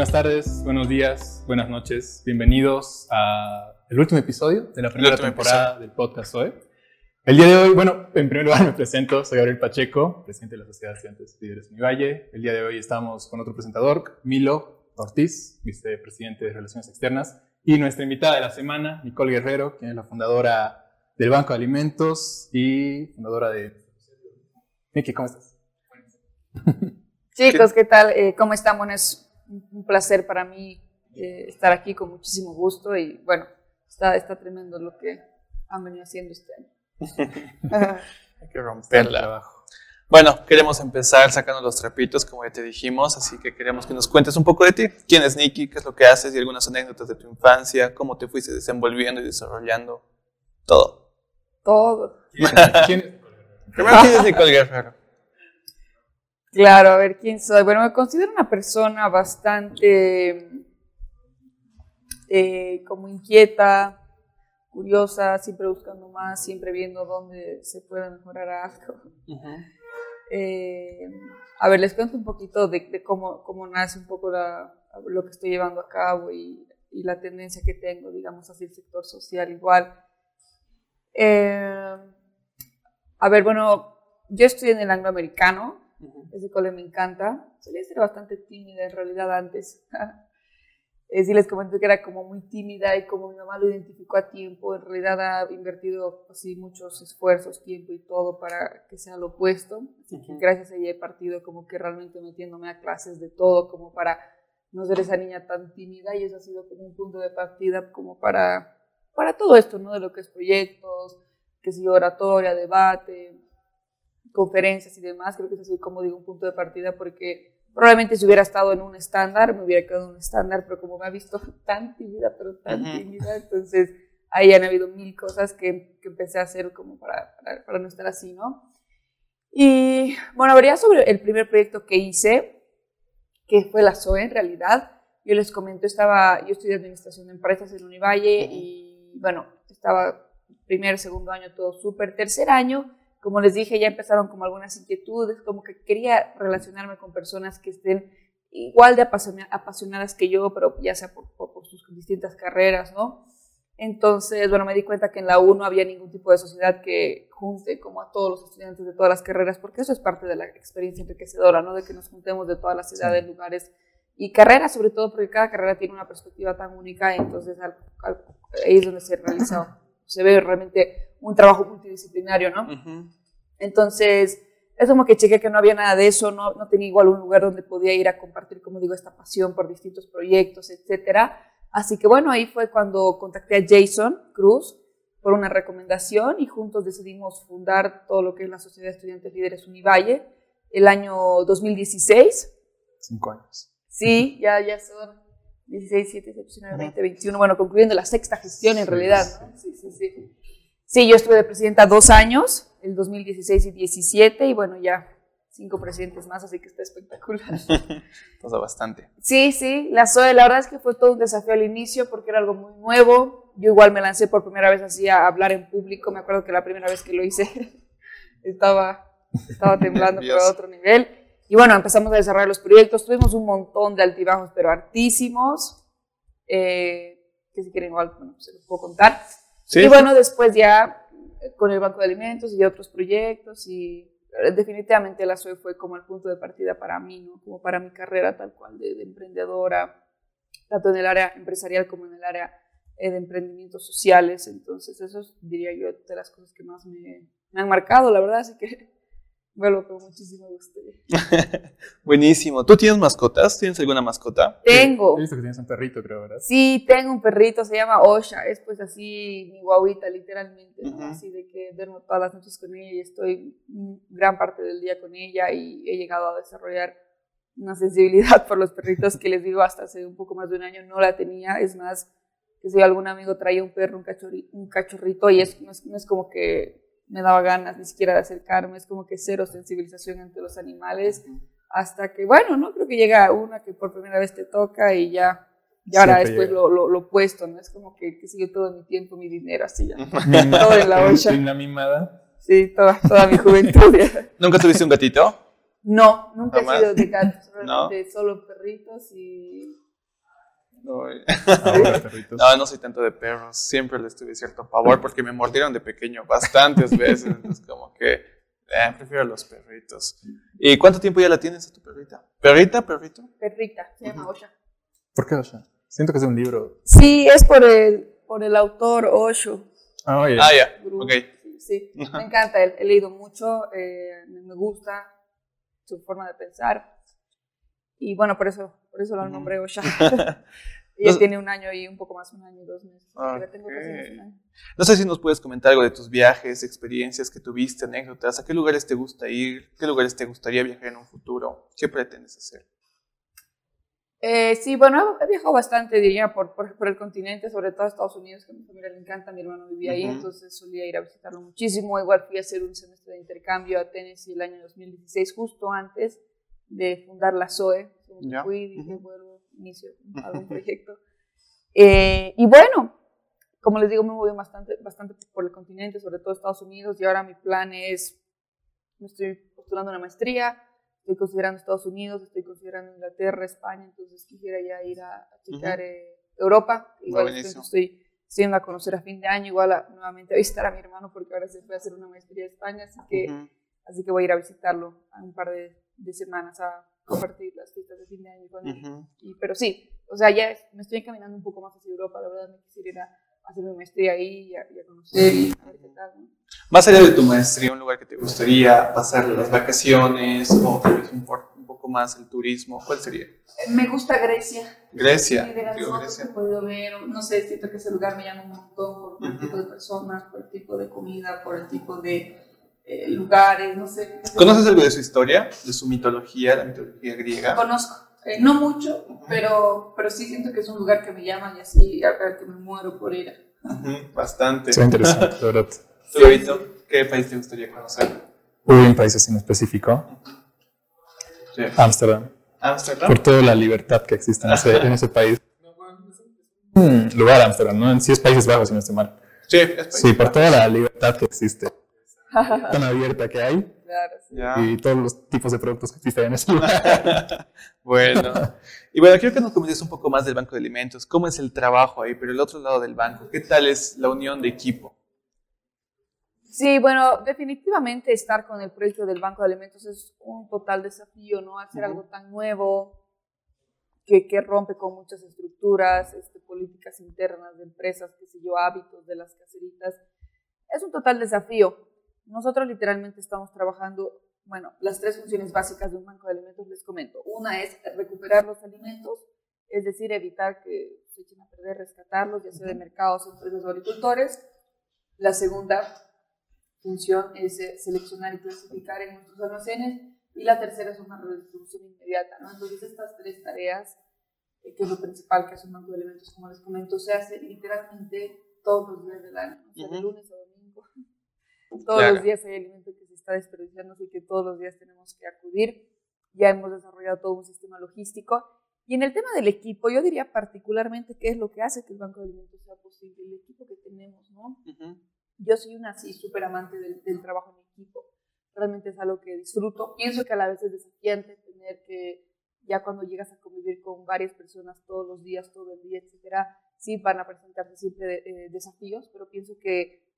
Buenas tardes, buenos días, buenas noches. Bienvenidos al último episodio de la primera temporada del podcast hoy. El día de hoy, bueno, en primer lugar me presento, soy Gabriel Pacheco, presidente de la Sociedad de Estudiantes Líderes Univalle. El día de hoy estamos con otro presentador, Milo Ortiz, vicepresidente de Relaciones Externas, y nuestra invitada de la semana, Nicole Guerrero, quien es la fundadora del Banco de Alimentos y fundadora de... Miki, ¿cómo estás? Chicos, ¿qué tal? Eh, ¿Cómo estamos? Un placer para mí eh, estar aquí con muchísimo gusto y bueno, está, está tremendo lo que han venido haciendo este año. Hay que romperla. Bueno, queremos empezar sacando los trapitos, como ya te dijimos, así que queremos que nos cuentes un poco de ti. ¿Quién es Nicky? ¿Qué es lo que haces? Y algunas anécdotas de tu infancia, cómo te fuiste desenvolviendo y desarrollando. Todo. Todo. ¿Quién, Primero, ¿quién es Nicole Guerrero? Claro, a ver quién soy. Bueno, me considero una persona bastante eh, como inquieta, curiosa, siempre buscando más, siempre viendo dónde se puede mejorar algo. Eh, a ver, les cuento un poquito de, cómo, cómo, nace un poco lo que estoy llevando a cabo y, la tendencia que tengo, digamos, hacia el sector social igual. Eh, a ver, bueno, yo estoy en el angloamericano, ese cole me encanta. Solía ser bastante tímida en realidad antes. eh, sí les comenté que era como muy tímida y como mi mamá lo identificó a tiempo, en realidad ha invertido así muchos esfuerzos, tiempo y todo para que sea lo opuesto. Así que gracias a ella he partido como que realmente metiéndome a clases de todo como para no ser esa niña tan tímida y eso ha sido como un punto de partida como para, para todo esto, ¿no? De lo que es proyectos, que si oratoria, debate, conferencias y demás, creo que es así como digo un punto de partida porque probablemente si hubiera estado en un estándar, me hubiera quedado en un estándar, pero como me ha visto tan tímida, pero tan tímida, entonces ahí han habido mil cosas que, que empecé a hacer como para, para, no estar así, ¿no? Y bueno, habría sobre el primer proyecto que hice, que fue la SOE en realidad. Yo les comento, estaba, yo estudié Administración de Empresas en Univalle y bueno, estaba primer, segundo año todo súper. Tercer año como les dije, ya empezaron como algunas inquietudes, como que quería relacionarme con personas que estén igual de apasionadas que yo, pero ya sea por, sus distintas carreras, ¿no? Entonces, bueno, me di cuenta que en la U no había ningún tipo de sociedad que junte como a todos los estudiantes de todas las carreras, porque eso es parte de la experiencia enriquecedora, ¿no? De que nos juntemos de todas las edades, lugares y carreras, sobre todo porque cada carrera tiene una perspectiva tan única, entonces ahí es donde se realiza, se ve realmente un trabajo multidisciplinario, ¿no? Entonces, es como que chequé que no había nada de eso, no, no tenía igual un lugar donde podía ir a compartir, como digo, esta pasión por distintos proyectos, etcétera. Así que bueno, ahí fue cuando contacté a Jason Cruz por una recomendación y juntos decidimos fundar todo lo que es la Sociedad de Estudiantes Líderes Univalle el año 2016. Cinco años. Sí, ya, ya son 16, 17, 19, 20, 21, bueno, concluyendo la sexta gestión en realidad, ¿no? Sí, sí, sí. Sí, yo estuve de presidenta dos años, el 2016 y 17, y bueno, ya cinco presidentes más, así que está espectacular. Pasa bastante. Sí, sí, la SOE, la verdad es que fue todo un desafío al inicio porque era algo muy nuevo. Yo igual me lancé por primera vez así a hablar en público, me acuerdo que la primera vez que lo hice estaba, estaba temblando por otro nivel. Y bueno, empezamos a desarrollar los proyectos, tuvimos un montón de altibajos, pero hartísimos, eh, que si quieren igual bueno, se los puedo contar y bueno, después ya eh, con el Banco de Alimentos y otros proyectos y eh, definitivamente la SOE fue como el punto de partida para mí, ¿no? Como para mi carrera tal cual de, emprendedora, tanto en el área empresarial como en el área eh, de emprendimientos sociales. Entonces, eso diría yo, de las cosas que más me, me han marcado, la verdad, así que bueno, con muchísimo gusto. Buenísimo. ¿Tú tienes mascotas? ¿Tienes alguna mascota? Tengo. He visto que tienes un perrito, creo, ¿verdad? Sí, tengo un perrito, se llama Osha. Es pues así mi guaguita, literalmente. Así de que duermo todas las noches con ella y estoy gran parte del día con ella y he llegado a desarrollar una sensibilidad por los perritos que les digo hasta hace un poco más de un año no la tenía. Es más, que si algún amigo traía un perro, un, cachorrito, un cachorrito y es, no, es, como que me daba ganas ni siquiera de acercarme, es como que cero sensibilización entre los animales, hasta que, bueno, ¿no? Creo que llega una que por primera vez te toca y ya, y ahora después lo, lo, opuesto, ¿no? Es como que, que sigue todo mi tiempo, mi dinero, así ya. todo en la olla. ¿Una mimada? Sí, toda, toda mi juventud. ¿Nunca tuviste un gatito? No, nunca he sido de gatos, realmente solo perritos y No, no, soy tanto de perros. Siempre les tuve cierto pavor porque me mordieron de pequeño bastantes veces. Entonces, como que eh, prefiero los perritos. ¿Y cuánto tiempo ya la tienes a tu perrita? ¿Perrita, perrito? Perrita, se llama Osha. ¿Por qué Osha? Siento que es un libro. Sí, es por el, por el autor Osho. Ah, ah ya. Ok. Sí, me encanta. He, he leído mucho, eh, me gusta su forma de pensar. Y bueno, por eso, por eso lo nombré Osha. Ella tiene un año y un poco más, un año y dos meses. No sé si nos puedes comentar algo de tus viajes, experiencias que tuviste, anécdotas. ¿A qué lugares te gusta ir? ¿Qué lugares te gustaría viajar en un futuro? ¿Qué pretendes hacer? Eh, sí, bueno, he viajado bastante, diría, por, por, el continente, sobre todo a Estados Unidos, que a mi familia le encanta, mi hermano vivía ahí, entonces solía ir a visitarlo muchísimo. Igual fui a hacer un semestre de intercambio a Tennessee el año 2016, justo antes de fundar la SOE. Fui, dije, vuelvo, inicio algún proyecto. Eh, y bueno, como les digo, me voy bastante, bastante por el continente, sobre todo Estados Unidos, y ahora mi plan es, me estoy postulando una maestría, estoy considerando Estados Unidos, estoy considerando Inglaterra, España, entonces quisiera ya ir a, checar eh, Europa, igual estoy, estoy a conocer a fin de año, igual a, nuevamente a visitar a mi hermano, porque ahora se fue a hacer una maestría en España, así que, así que voy a ir a visitarlo a un par de, de semanas a compartir las fiestas de fin de año con él. y, pero sí, o sea, ya me estoy encaminando un poco más hacia Europa, la verdad me quisiera a hacer mi maestría ahí y a, conocer y a ver qué tal. Más allá de tu maestría, un lugar que te gustaría pasar las vacaciones o tal vez un, poco más el turismo, ¿cuál sería? Me gusta Grecia. Grecia. de las Grecia. que he podido ver, no sé, siento que ese lugar me llama un montón por el tipo de personas, por el tipo de comida, por el tipo de eh, lugares, no sé. ¿Conoces algo de su historia, de su mitología, la mitología griega? Conozco, eh, no mucho, pero, pero sí siento que es un lugar que me llama y así, a que me muero por ir. bastante. Es interesante, verdad. ¿Tú, qué país te gustaría conocer? Uy, un país así en específico. Ámsterdam. Ámsterdam. Por toda la libertad que existe en ese, en ese país. Hmm, lugar Ámsterdam, ¿no? Sí es Países Bajos, si no estoy mal. Sí, es Países Sí, por toda la libertad que existe tan abierta que hay. Y todos los tipos de productos que existen en ese lugar. bueno. Y bueno, quiero que nos comentes un poco más del banco de alimentos. ¿Cómo es el trabajo ahí? Pero el otro lado del banco, ¿qué tal es la unión de equipo? Sí, bueno, definitivamente estar con el proyecto del Banco de Alimentos es un total desafío, ¿no? Hacer algo tan nuevo que, que, rompe con muchas estructuras, este, políticas internas de empresas, qué sé yo, hábitos de las caseritas. Es un total desafío. Nosotros literalmente estamos trabajando, bueno, las tres funciones básicas de un banco de alimentos les comento. Una es recuperar los alimentos, es decir, evitar que se echen a perder, rescatarlos, ya sea de mercados, empresas o agricultores. La segunda función es eh, seleccionar y clasificar en nuestros almacenes. Y la tercera es una redistribución inmediata. ¿no? Entonces, estas tres tareas, eh, que es lo principal que hace un banco de alimentos, como les comento, se hace literalmente todos los días del año, o sea, de lunes a domingo. Todos los días hay alimento que se está desperdiciando, así que todos los días tenemos que acudir. Ya hemos desarrollado todo un sistema logístico. Y en el tema del equipo, yo diría particularmente qué es lo que hace que el Banco de Alimentos sea posible, el equipo que tenemos, ¿no? Yo soy una así súper amante del, del, trabajo en equipo. Realmente es algo que disfruto. Pienso que a la vez es desafiante tener que, ya cuando llegas a convivir con varias personas todos los días, todo el día, etcétera, sí van a presentarse siempre eh, desafíos, pero pienso que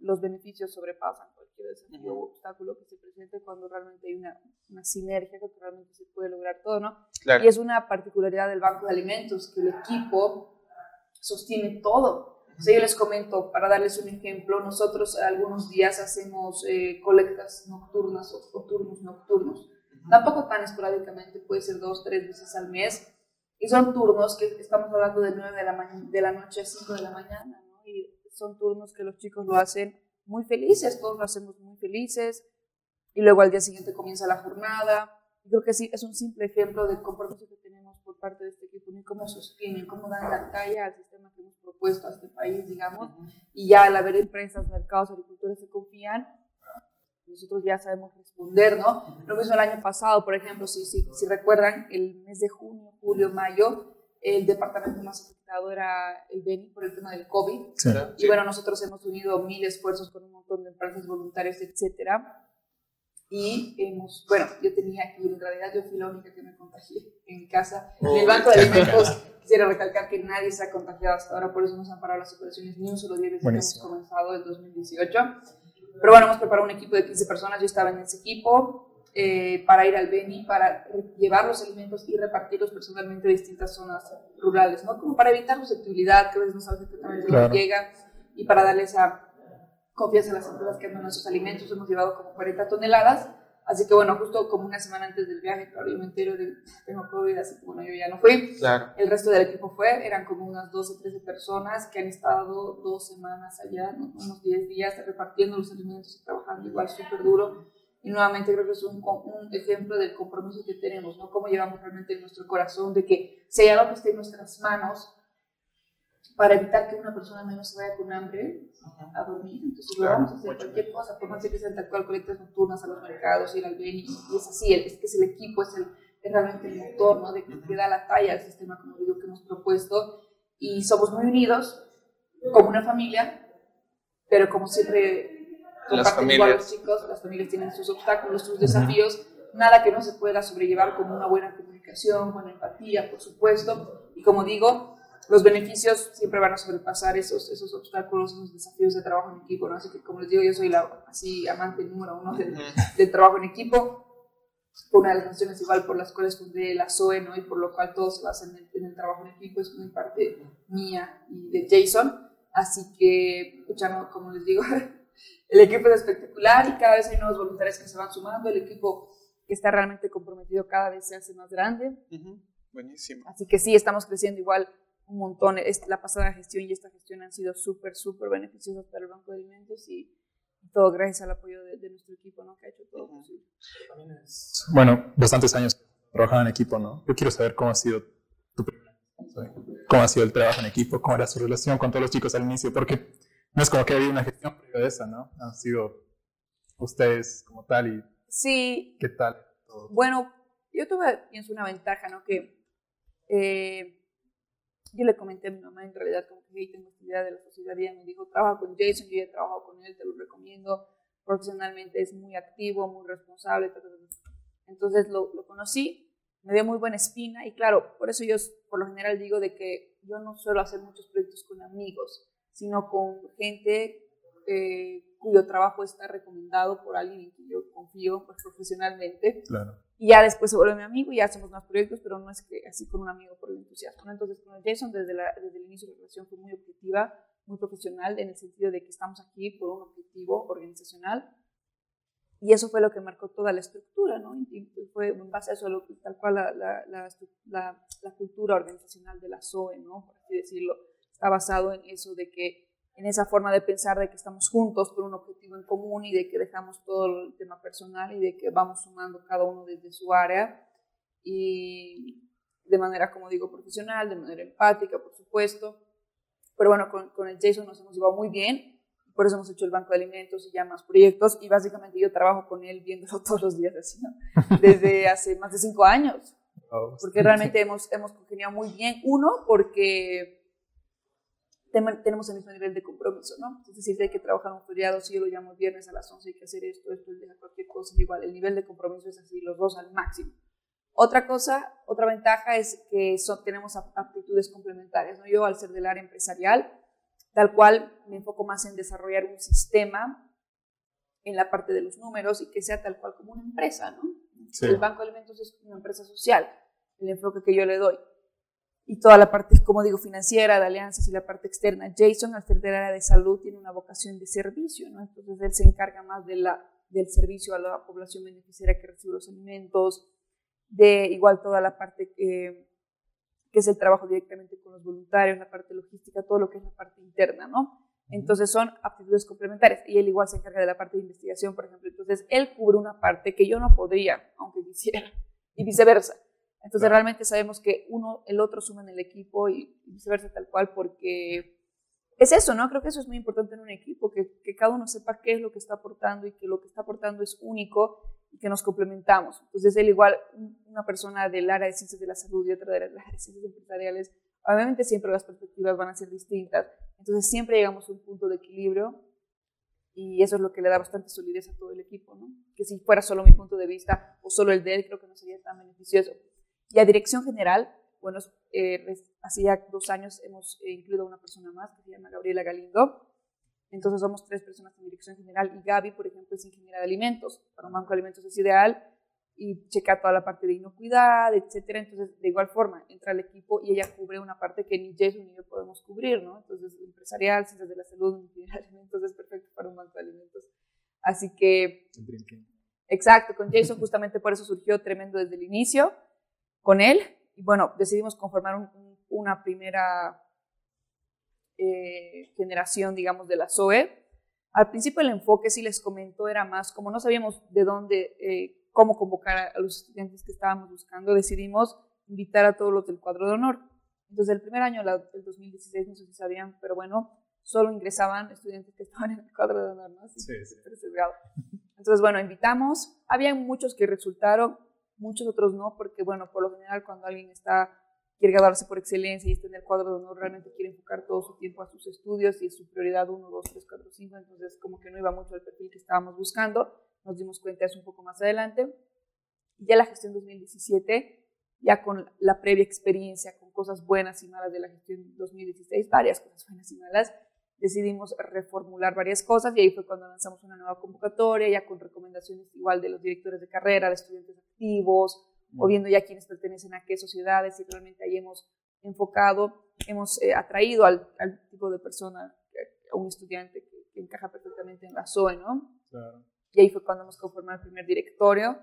los beneficios sobrepasan cualquier desafío o obstáculo que se presente cuando realmente hay una, una sinergia, que realmente se puede lograr todo, ¿no? Y es una particularidad del Banco de Alimentos, que el equipo sostiene todo. O sea, yo les comento, para darles un ejemplo, nosotros algunos días hacemos eh, colectas nocturnas o, turnos nocturnos. Tampoco tan esporádicamente, puede ser dos, tres veces al mes. Y son turnos que estamos hablando de 9 de la, de la noche a 5 de la mañana, ¿no? Y son turnos que los chicos lo hacen muy felices, todos lo hacemos muy felices, y luego al día siguiente comienza la jornada. Creo que sí, es un simple ejemplo del compromiso que tenemos por parte de este equipo y cómo sostienen, cómo dan la talla al sistema que propuesto a este país, digamos, y ya al haber empresas, mercados, agricultores que confían, nosotros ya sabemos responder, ¿no? Lo mismo el año pasado, por ejemplo, si, si, si recuerdan, el mes de junio, julio, mayo, el departamento más afectado era el Beni por el tema del COVID. Y bueno, nosotros hemos unido mil esfuerzos con un montón de empresas voluntarias, etcétera. Y hemos, bueno, yo tenía aquí, en realidad yo fui la única que me contagié en mi casa. en el banco de alimentos, quisiera recalcar que nadie se ha contagiado hasta ahora, por eso nos han parado las operaciones ni un solo día desde que hemos comenzado el 2018. Pero bueno, hemos preparado un equipo de 15 personas, yo estaba en ese equipo, eh, para ir al Beni, para llevar los alimentos y repartirlos personalmente a distintas zonas rurales, ¿no? Como para evitar susceptibilidad, que a veces no sabes exactamente dónde llega, y para darle esa confianza a las empresas que andan nuestros alimentos. Hemos llevado como 40 toneladas, así que bueno, justo como una semana antes del viaje, claro, yo me entero de tengo COVID, así que bueno, yo ya no fui. Claro. El resto del equipo fue, eran como unas 12, 13 personas que han estado dos semanas allá, unos 10 días repartiendo los alimentos y trabajando igual súper duro y nuevamente creo que es un, un, ejemplo del compromiso que tenemos, ¿no? Cómo llevamos realmente en nuestro corazón de que hay algo que esté en nuestras manos para evitar que una persona menos se vaya con hambre a dormir, entonces lo vamos a hacer cualquier cosa, por más que sean tal cual colectas nocturnas a los mercados, ir al bien y, es así, es que es el equipo, es, el, es realmente el motor, ¿no? De que da la talla al sistema, como digo, que hemos propuesto y somos muy unidos como una familia, pero como siempre las familias. los chicos, las familias tienen sus obstáculos, sus desafíos, nada que no se pueda sobrellevar con una buena comunicación, con empatía, por supuesto, y como digo, los beneficios siempre van a sobrepasar esos, esos obstáculos, esos desafíos de trabajo en equipo, ¿no? Así que, como les digo, yo soy la así amante número uno del, trabajo en equipo, una de las razones igual por las cuales fundé la SOE, ¿no? Y por lo cual todo se basa en el, en el trabajo en equipo, es muy parte mía y de Jason, así que, escuchando, como les digo, el equipo es espectacular y cada vez hay nuevos voluntarios que se van sumando. El equipo que está realmente comprometido cada vez se hace más grande. Buenísimo. Así que sí, estamos creciendo igual un montón. La pasada gestión y esta gestión han sido súper, súper beneficiosas para el Banco de Alimentos y todo gracias al apoyo de, nuestro equipo, ¿no? Que ha hecho todo posible. Bueno, bastantes años trabajando en equipo, ¿no? Yo quiero saber cómo ha sido tu cómo ha sido el trabajo en equipo, cómo era su relación con todos los chicos al inicio, porque no es como que había una gestión previa de esa, ¿no? Han sido ustedes como tal y... Sí. ¿Qué tal? Bueno, yo tuve, pienso, una ventaja, ¿no? Que eh, yo le comenté a mi mamá en realidad como que hey, tengo esta idea de la sociedad y ella me dijo, trabaja con Jason, yo ya he trabajado con él, te lo recomiendo, profesionalmente es muy activo, muy responsable, entonces lo, lo conocí, me dio muy buena espina y claro, por eso yo por lo general digo de que yo no suelo hacer muchos proyectos con amigos, sino con gente eh, cuyo trabajo está recomendado por alguien en quien yo confío pues, profesionalmente. Claro. Y ya después se vuelve mi amigo y ya hacemos más proyectos, pero no es que así con un amigo por el entusiasmo. Entonces, con Jason, desde, desde el inicio de la relación fue muy objetiva, muy profesional, en el sentido de que estamos aquí por un objetivo organizacional. Y eso fue lo que marcó toda la estructura, ¿no? Y fue en base a eso, lo, tal cual la, la, la, la, cultura organizacional de la SOE, ¿no? Por así decirlo está basado en eso de que, en esa forma de pensar de que estamos juntos por un objetivo en común y de que dejamos todo el tema personal y de que vamos sumando cada uno desde su área y de manera, como digo, profesional, de manera empática, por supuesto. Pero bueno, con, con el Jason nos hemos llevado muy bien, por eso hemos hecho el banco de alimentos y ya más proyectos y básicamente yo trabajo con él viéndolo todos los días así, ¿no? Desde hace más de cinco años. Oh, porque realmente hemos, hemos congeniado muy bien. Uno, porque tenemos el mismo nivel de compromiso, ¿no? Es decir, si hay que trabajar un feriado, si yo lo llamo viernes a las 11, hay que hacer esto, esto, el cualquier cosa, igual, el nivel de compromiso es así, los dos al máximo. Otra cosa, otra ventaja es que tenemos aptitudes complementarias, ¿no? Yo, al ser del área empresarial, tal cual me enfoco más en desarrollar un sistema en la parte de los números y que sea tal cual como una empresa, ¿no? El Banco de Alimentos es una empresa social, el enfoque que yo le doy y toda la parte, como digo, financiera, de alianzas y la parte externa. Jason, al ser del área de salud, tiene una vocación de servicio, ¿no? Entonces él se encarga más de la, del servicio a la población beneficiaria que recibe los alimentos, de igual toda la parte que es el trabajo directamente con los voluntarios, la parte logística, todo lo que es la parte interna, ¿no? Entonces son aptitudes complementarias y él igual se encarga de la parte de investigación, por ejemplo. Entonces él cubre una parte que yo no podría, aunque quisiera, y viceversa. Entonces realmente sabemos que uno, el otro suma en el equipo y viceversa tal cual porque es eso, ¿no? Creo que eso es muy importante en un equipo, que, que, cada uno sepa qué es lo que está aportando y que lo que está aportando es único y que nos complementamos. Entonces, él igual, una persona del área de ciencias de la salud y otra del área de ciencias empresariales, obviamente siempre las perspectivas van a ser distintas. Entonces, siempre llegamos a un punto de equilibrio y eso es lo que le da bastante solidez a todo el equipo, ¿no? Que si fuera solo mi punto de vista o solo el de él, creo que no sería tan beneficioso. Y a dirección general, bueno, eh, hace ya dos años hemos eh, incluido a una persona más que se llama Gabriela Galindo. Entonces somos tres personas en dirección general y Gaby, por ejemplo, es ingeniera de alimentos. Para un banco de alimentos es ideal y checa toda la parte de inocuidad, etcétera. Entonces, de igual forma, entra al equipo y ella cubre una parte que ni Jason ni yo podemos cubrir, ¿no? Entonces, empresarial, ciencias de la salud, ingeniera de alimentos es perfecto para un banco de alimentos. Así que... Exacto, con Jason justamente por eso surgió tremendo desde el inicio, con él. Y bueno, decidimos conformar una primera eh, generación, digamos, de la SOE. Al principio el enfoque, si les comento, era más como no sabíamos de dónde, eh, cómo convocar a los estudiantes que estábamos buscando, decidimos invitar a todos los del cuadro de honor. Entonces, el primer año del 2016, no sé si sabían, pero bueno, solo ingresaban estudiantes que estaban en el cuadro de honor, ¿no? Sí, sí. Entonces, bueno, invitamos. Había muchos que resultaron, muchos otros no, porque, bueno, por lo general, cuando alguien está quiere graduarse por excelencia y está en el cuadro de honor, realmente quiere enfocar todo su tiempo a sus estudios y es su prioridad 1, 2, 3, 4, 5, entonces como que no iba mucho al perfil que estábamos buscando, nos dimos cuenta eso un poco más adelante. Ya la gestión 2017, ya con la previa experiencia, con cosas buenas y malas de la gestión 2016, varias cosas buenas y malas, decidimos reformular varias cosas y ahí fue cuando lanzamos una nueva convocatoria, ya con recomendaciones igual de los directores de carrera, de estudiantes activos, o viendo ya quiénes pertenecen a qué sociedades y realmente ahí hemos enfocado, hemos eh, atraído al, tipo de persona, a un estudiante que, encaja perfectamente en la SOE, ¿no? Claro. Y ahí fue cuando hemos conformado el primer directorio,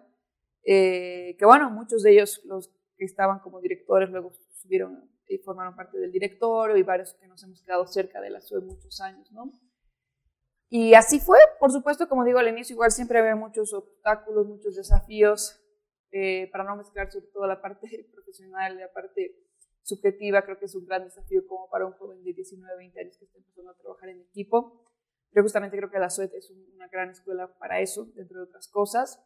eh, que bueno, muchos de ellos, los que estaban como directores, luego subieron y formaron parte del directorio y varios que nos hemos quedado cerca de la SOE muchos años, ¿no? Y así fue, por supuesto, como digo al inicio, igual siempre había muchos obstáculos, muchos desafíos, eh, para no mezclar sobre todo la parte profesional la parte subjetiva, creo que es un gran desafío como para un joven de 19, 20 años que está empezando a trabajar en equipo. Pero justamente creo que la SUET es una gran escuela para eso, dentro de otras cosas.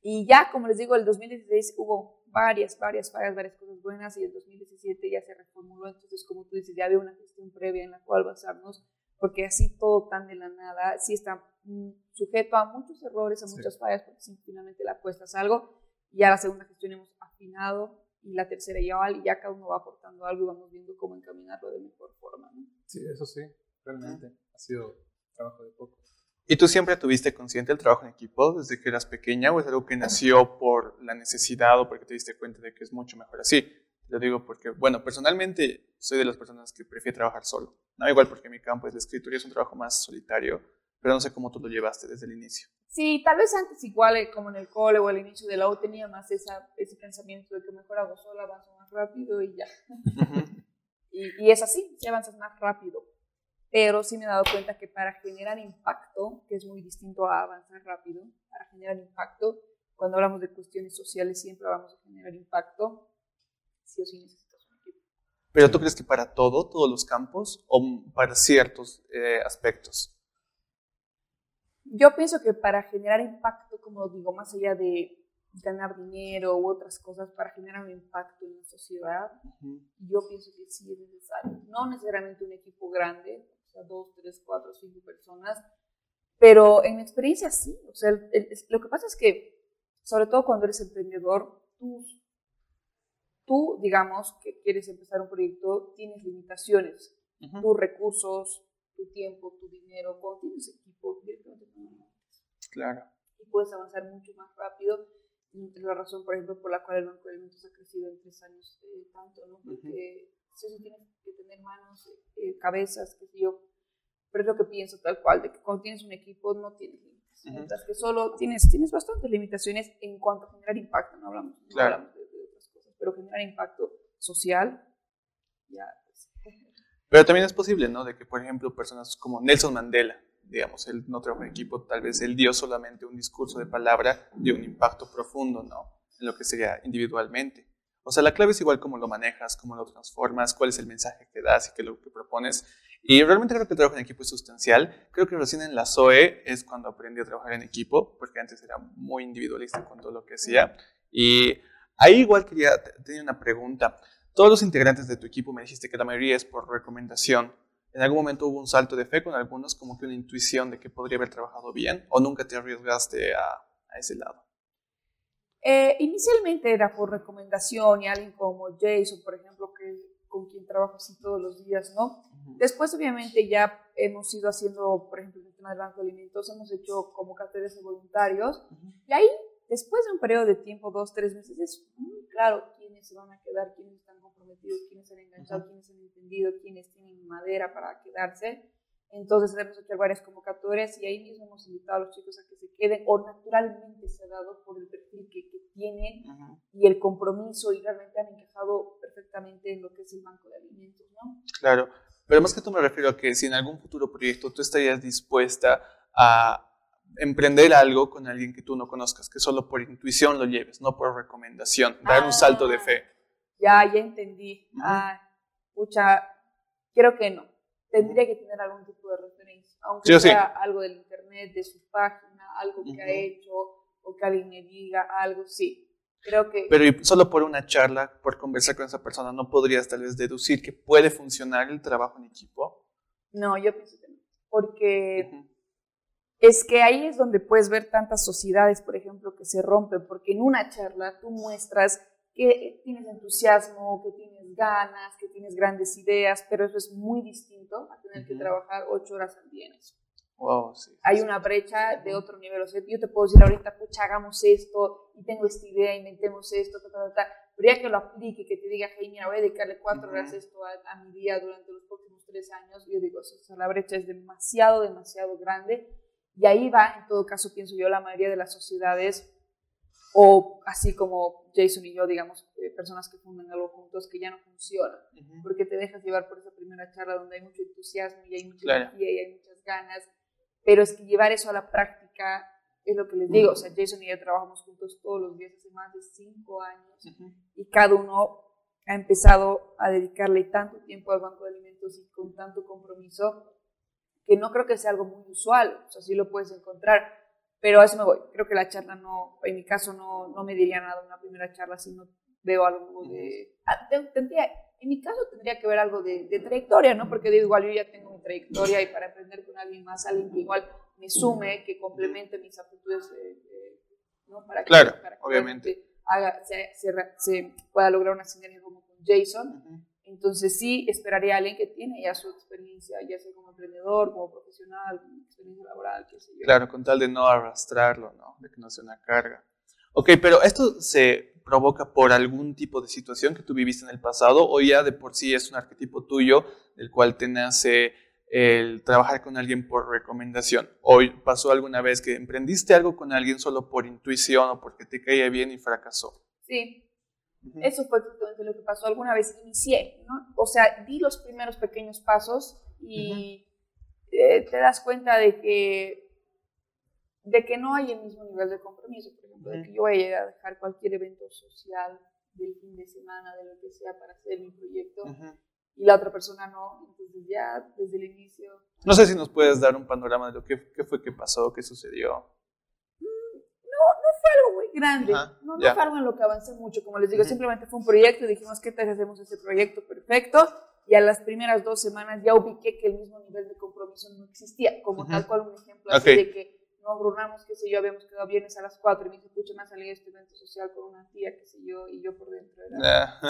Y ya, como les digo, el 2016 hubo varias, varias fallas, varias cosas buenas y el 2017 ya se reformuló. Entonces, como tú dices, ya había una gestión previa en la cual basarnos, porque así todo tan de la nada, sí está mm, sujeto a muchos errores, a muchas fallas, porque finalmente la apuesta es algo. Ya la segunda gestión hemos afinado y la tercera igual, y ya cada uno va aportando algo y vamos viendo cómo encaminarlo de mejor forma. ¿no? Sí, eso sí, realmente. Ha sido trabajo de poco. ¿Y tú siempre tuviste consciente el trabajo en equipo desde que eras pequeña o es algo que nació por la necesidad o porque te diste cuenta de que es mucho mejor así? Lo digo porque, bueno, personalmente soy de las personas que prefiere trabajar solo. No igual porque mi campo es la escritura es un trabajo más solitario pero no sé cómo tú lo llevaste desde el inicio. Sí, tal vez antes igual eh, como en el cole o al inicio de la U tenía más esa, ese pensamiento de que mejor hago sola, avanzo más rápido y ya. y, y, es así, si avanzas más rápido. Pero sí me he dado cuenta que para generar impacto, que es muy distinto a avanzar rápido, para generar impacto, cuando hablamos de cuestiones sociales siempre vamos a generar impacto, sí o sí necesitas un equipo. ¿Pero tú crees que para todo, todos los campos o para ciertos eh, aspectos? Yo pienso que para generar impacto, como digo, más allá de ganar dinero u otras cosas, para generar un impacto en la sociedad, yo pienso que sí es necesario. No necesariamente un equipo grande, sea, dos, tres, cuatro, cinco personas, pero en mi experiencia sí. O sea, lo que pasa es que, sobre todo cuando eres emprendedor, tú, tú, digamos, que quieres empezar un proyecto, tienes limitaciones. Tus recursos, tu tiempo, tu dinero, cuando tienes equipo, Claro. Y puedes avanzar mucho más rápido. Es la razón, por ejemplo, por la cual el Banco de Alimentos ha crecido en tres años eh, tanto, ¿no? Porque sí, sí tienes que tener manos, eh, cabezas, que yo. Pero es lo que pienso tal cual, de que cuando tienes un equipo no tienes límites. Mientras que solo tienes, tienes bastantes limitaciones en cuanto a generar impacto, no hablamos, no hablamos de, de, otras cosas, pero generar impacto social, ya pero también es posible, ¿no? De que, por ejemplo, personas como Nelson Mandela, digamos, él no trabajó en equipo, tal vez él dio solamente un discurso de palabra de un impacto profundo, ¿no? En lo que sería individualmente. O sea, la clave es igual cómo lo manejas, cómo lo transformas, cuál es el mensaje que das y qué es lo que propones. Y realmente creo que el trabajo en equipo es sustancial. Creo que recién en la SOE es cuando aprendí a trabajar en equipo, porque antes era muy individualista con todo lo que hacía. Y ahí igual quería tener una pregunta. Todos los integrantes de tu equipo me dijiste que la mayoría es por recomendación. ¿En algún momento hubo un salto de fe con algunos, como que una intuición de que podría haber trabajado bien? ¿O nunca te arriesgaste a, a ese lado? Eh, inicialmente era por recomendación y alguien como Jason, por ejemplo, que, con quien trabajo así todos los días, ¿no? Después, obviamente, ya hemos ido haciendo, por ejemplo, el tema del Banco de Alimentos, hemos hecho convocatorias de voluntarios y ahí, después de un periodo de tiempo, dos, tres meses, es muy claro quiénes se van a quedar, quiénes están comprometidos, quiénes han enganchado, quiénes han entendido, quiénes tienen madera para quedarse. Entonces hemos hecho varias convocatorias y ahí mismo hemos invitado a los chicos a que se queden o naturalmente se ha dado por el perfil que, tienen y el compromiso y realmente han encajado perfectamente en lo que es el banco de alimentos, ¿no? Claro, pero más que tú me refiero a que si en algún futuro proyecto tú estarías dispuesta a emprender algo con alguien que tú no conozcas, que solo por intuición lo lleves, no por recomendación, dar un salto de fe. Ya, ya entendí. Ah, pucha, creo que no. Tendría que tener algún tipo de referencia, aunque sea algo del internet, de su página, algo que ha hecho, o que alguien me diga algo, sí. Creo que... Pero solo por una charla, por conversar con esa persona, ¿no podrías tal vez deducir que puede funcionar el trabajo en equipo? No, yo pienso que no. Porque es que ahí es donde puedes ver tantas sociedades, por ejemplo, que se rompen, porque en una charla tú muestras que tienes entusiasmo, que tienes ganas, que tienes grandes ideas, pero eso es muy distinto a tener que trabajar ocho horas al día en eso. Wow, sí, Hay una brecha de otro nivel. O sea, yo te puedo decir ahorita, pucha, hagamos esto, y tengo esta idea, inventemos esto, ta, ta, ta, pero ya que lo aplique, que te diga, hey, mira, voy a dedicarle cuatro horas a esto a, mi día durante los próximos tres años, yo digo, o sea, la brecha es demasiado, demasiado grande, y ahí va, en todo caso, pienso yo, la mayoría de las sociedades o así como Jason y yo, digamos, personas que fundan algo juntos que ya no funciona, porque te dejas llevar por esa primera charla donde hay mucho entusiasmo y hay mucha energía y hay muchas ganas, pero es que llevar eso a la práctica es lo que les digo, o sea, Jason y yo trabajamos juntos todos los días hace más de cinco años y cada uno ha empezado a dedicarle tanto tiempo al banco de alimentos y con tanto compromiso que no creo que sea algo muy usual, o sea, sí lo puedes encontrar pero a eso me voy. Creo que la charla no, en mi caso, no, no me diría nada una primera charla si no veo algo de... Ah, tendría, en mi caso tendría que ver algo de, de, trayectoria, ¿no? Porque digo, igual yo ya tengo mi trayectoria y para aprender con alguien más, alguien que igual me sume, que complemente mis aptitudes, ¿no? Para que, claro, obviamente. Haga, se, se, pueda lograr una sinergia como con Jason. Entonces sí esperaría a alguien que tiene ya su experiencia, ya sea como emprendedor, como profesional, como experiencia laboral, qué sé yo. Claro, con tal de no arrastrarlo, ¿no? De que no sea una carga. Ok, pero esto se provoca por algún tipo de situación que tú viviste en el pasado o ya de por sí es un arquetipo tuyo del cual te nace el trabajar con alguien por recomendación. ¿O pasó alguna vez que emprendiste algo con alguien solo por intuición o porque te caía bien y fracasó? Sí, eso fue lo que pasó. Alguna vez inicié, ¿no? O sea, di los primeros pequeños pasos y eh, te das cuenta de que, de que no hay el mismo nivel de compromiso. Por ejemplo, de que yo voy a dejar cualquier evento social del fin de semana, de lo que sea, para hacer mi proyecto. Y la otra persona no. Entonces ya desde el inicio... No sé si nos puedes dar un panorama de lo que qué fue que pasó, qué sucedió algo muy grande, no, no fue algo en lo que avancé mucho, como les digo, simplemente fue un proyecto y dijimos, ¿qué tal hacemos ese proyecto perfecto? Y a las primeras dos semanas ya ubiqué que el mismo nivel de compromiso no existía, como tal cual un ejemplo así de que nos rurnamos, qué sé yo, habíamos quedado viernes a las cuatro y me dice, pucha, me ha salido este evento social con una tía, qué sé yo, y yo por dentro era...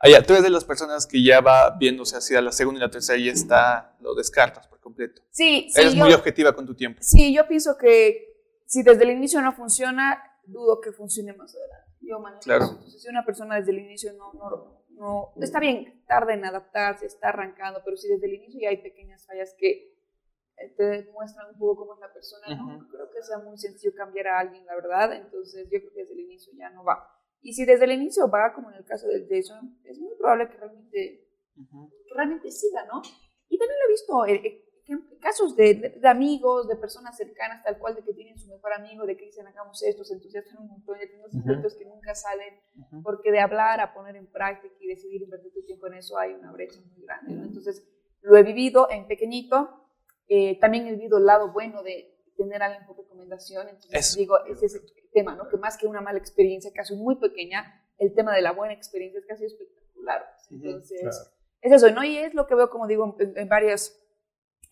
Ah, ya, tú eres de las personas que ya va viéndose hacia la segunda y la tercera y está, lo descartas por completo. Sí, sí. Eres muy objetiva con tu tiempo. Sí, yo pienso que si desde el inicio no funciona, dudo que funcione más adelante. Yo manejo claro. Entonces, si una persona desde el inicio no, no, no, está bien, tarda en adaptarse, está arrancando, pero si desde el inicio ya hay pequeñas fallas que te demuestran un poco cómo es la persona, no creo que sea muy sencillo cambiar a alguien, la verdad. Entonces, yo creo que desde el inicio ya no va. Y si desde el inicio va, como en el caso del Jason, es muy probable que realmente, que realmente siga, ¿no? Y también lo he visto, eh, eh, casos de, amigos, de personas cercanas, tal cual, de que tienen su mejor amigo, de que dicen hagamos esto, se entusiasman un montón, y tienen proyectos que nunca salen, porque de hablar a poner en práctica y decidir invertir tu tiempo en eso hay una brecha muy grande. Entonces, lo he vivido en pequeñito, eh, también he vivido el lado bueno de tener a alguien por recomendación, entonces digo, ese es el tema, ¿no? Que más que una mala experiencia, casi muy pequeña, el tema de la buena experiencia es casi espectacular. Entonces, es eso, ¿no? Y es lo que veo, como digo, en, en varias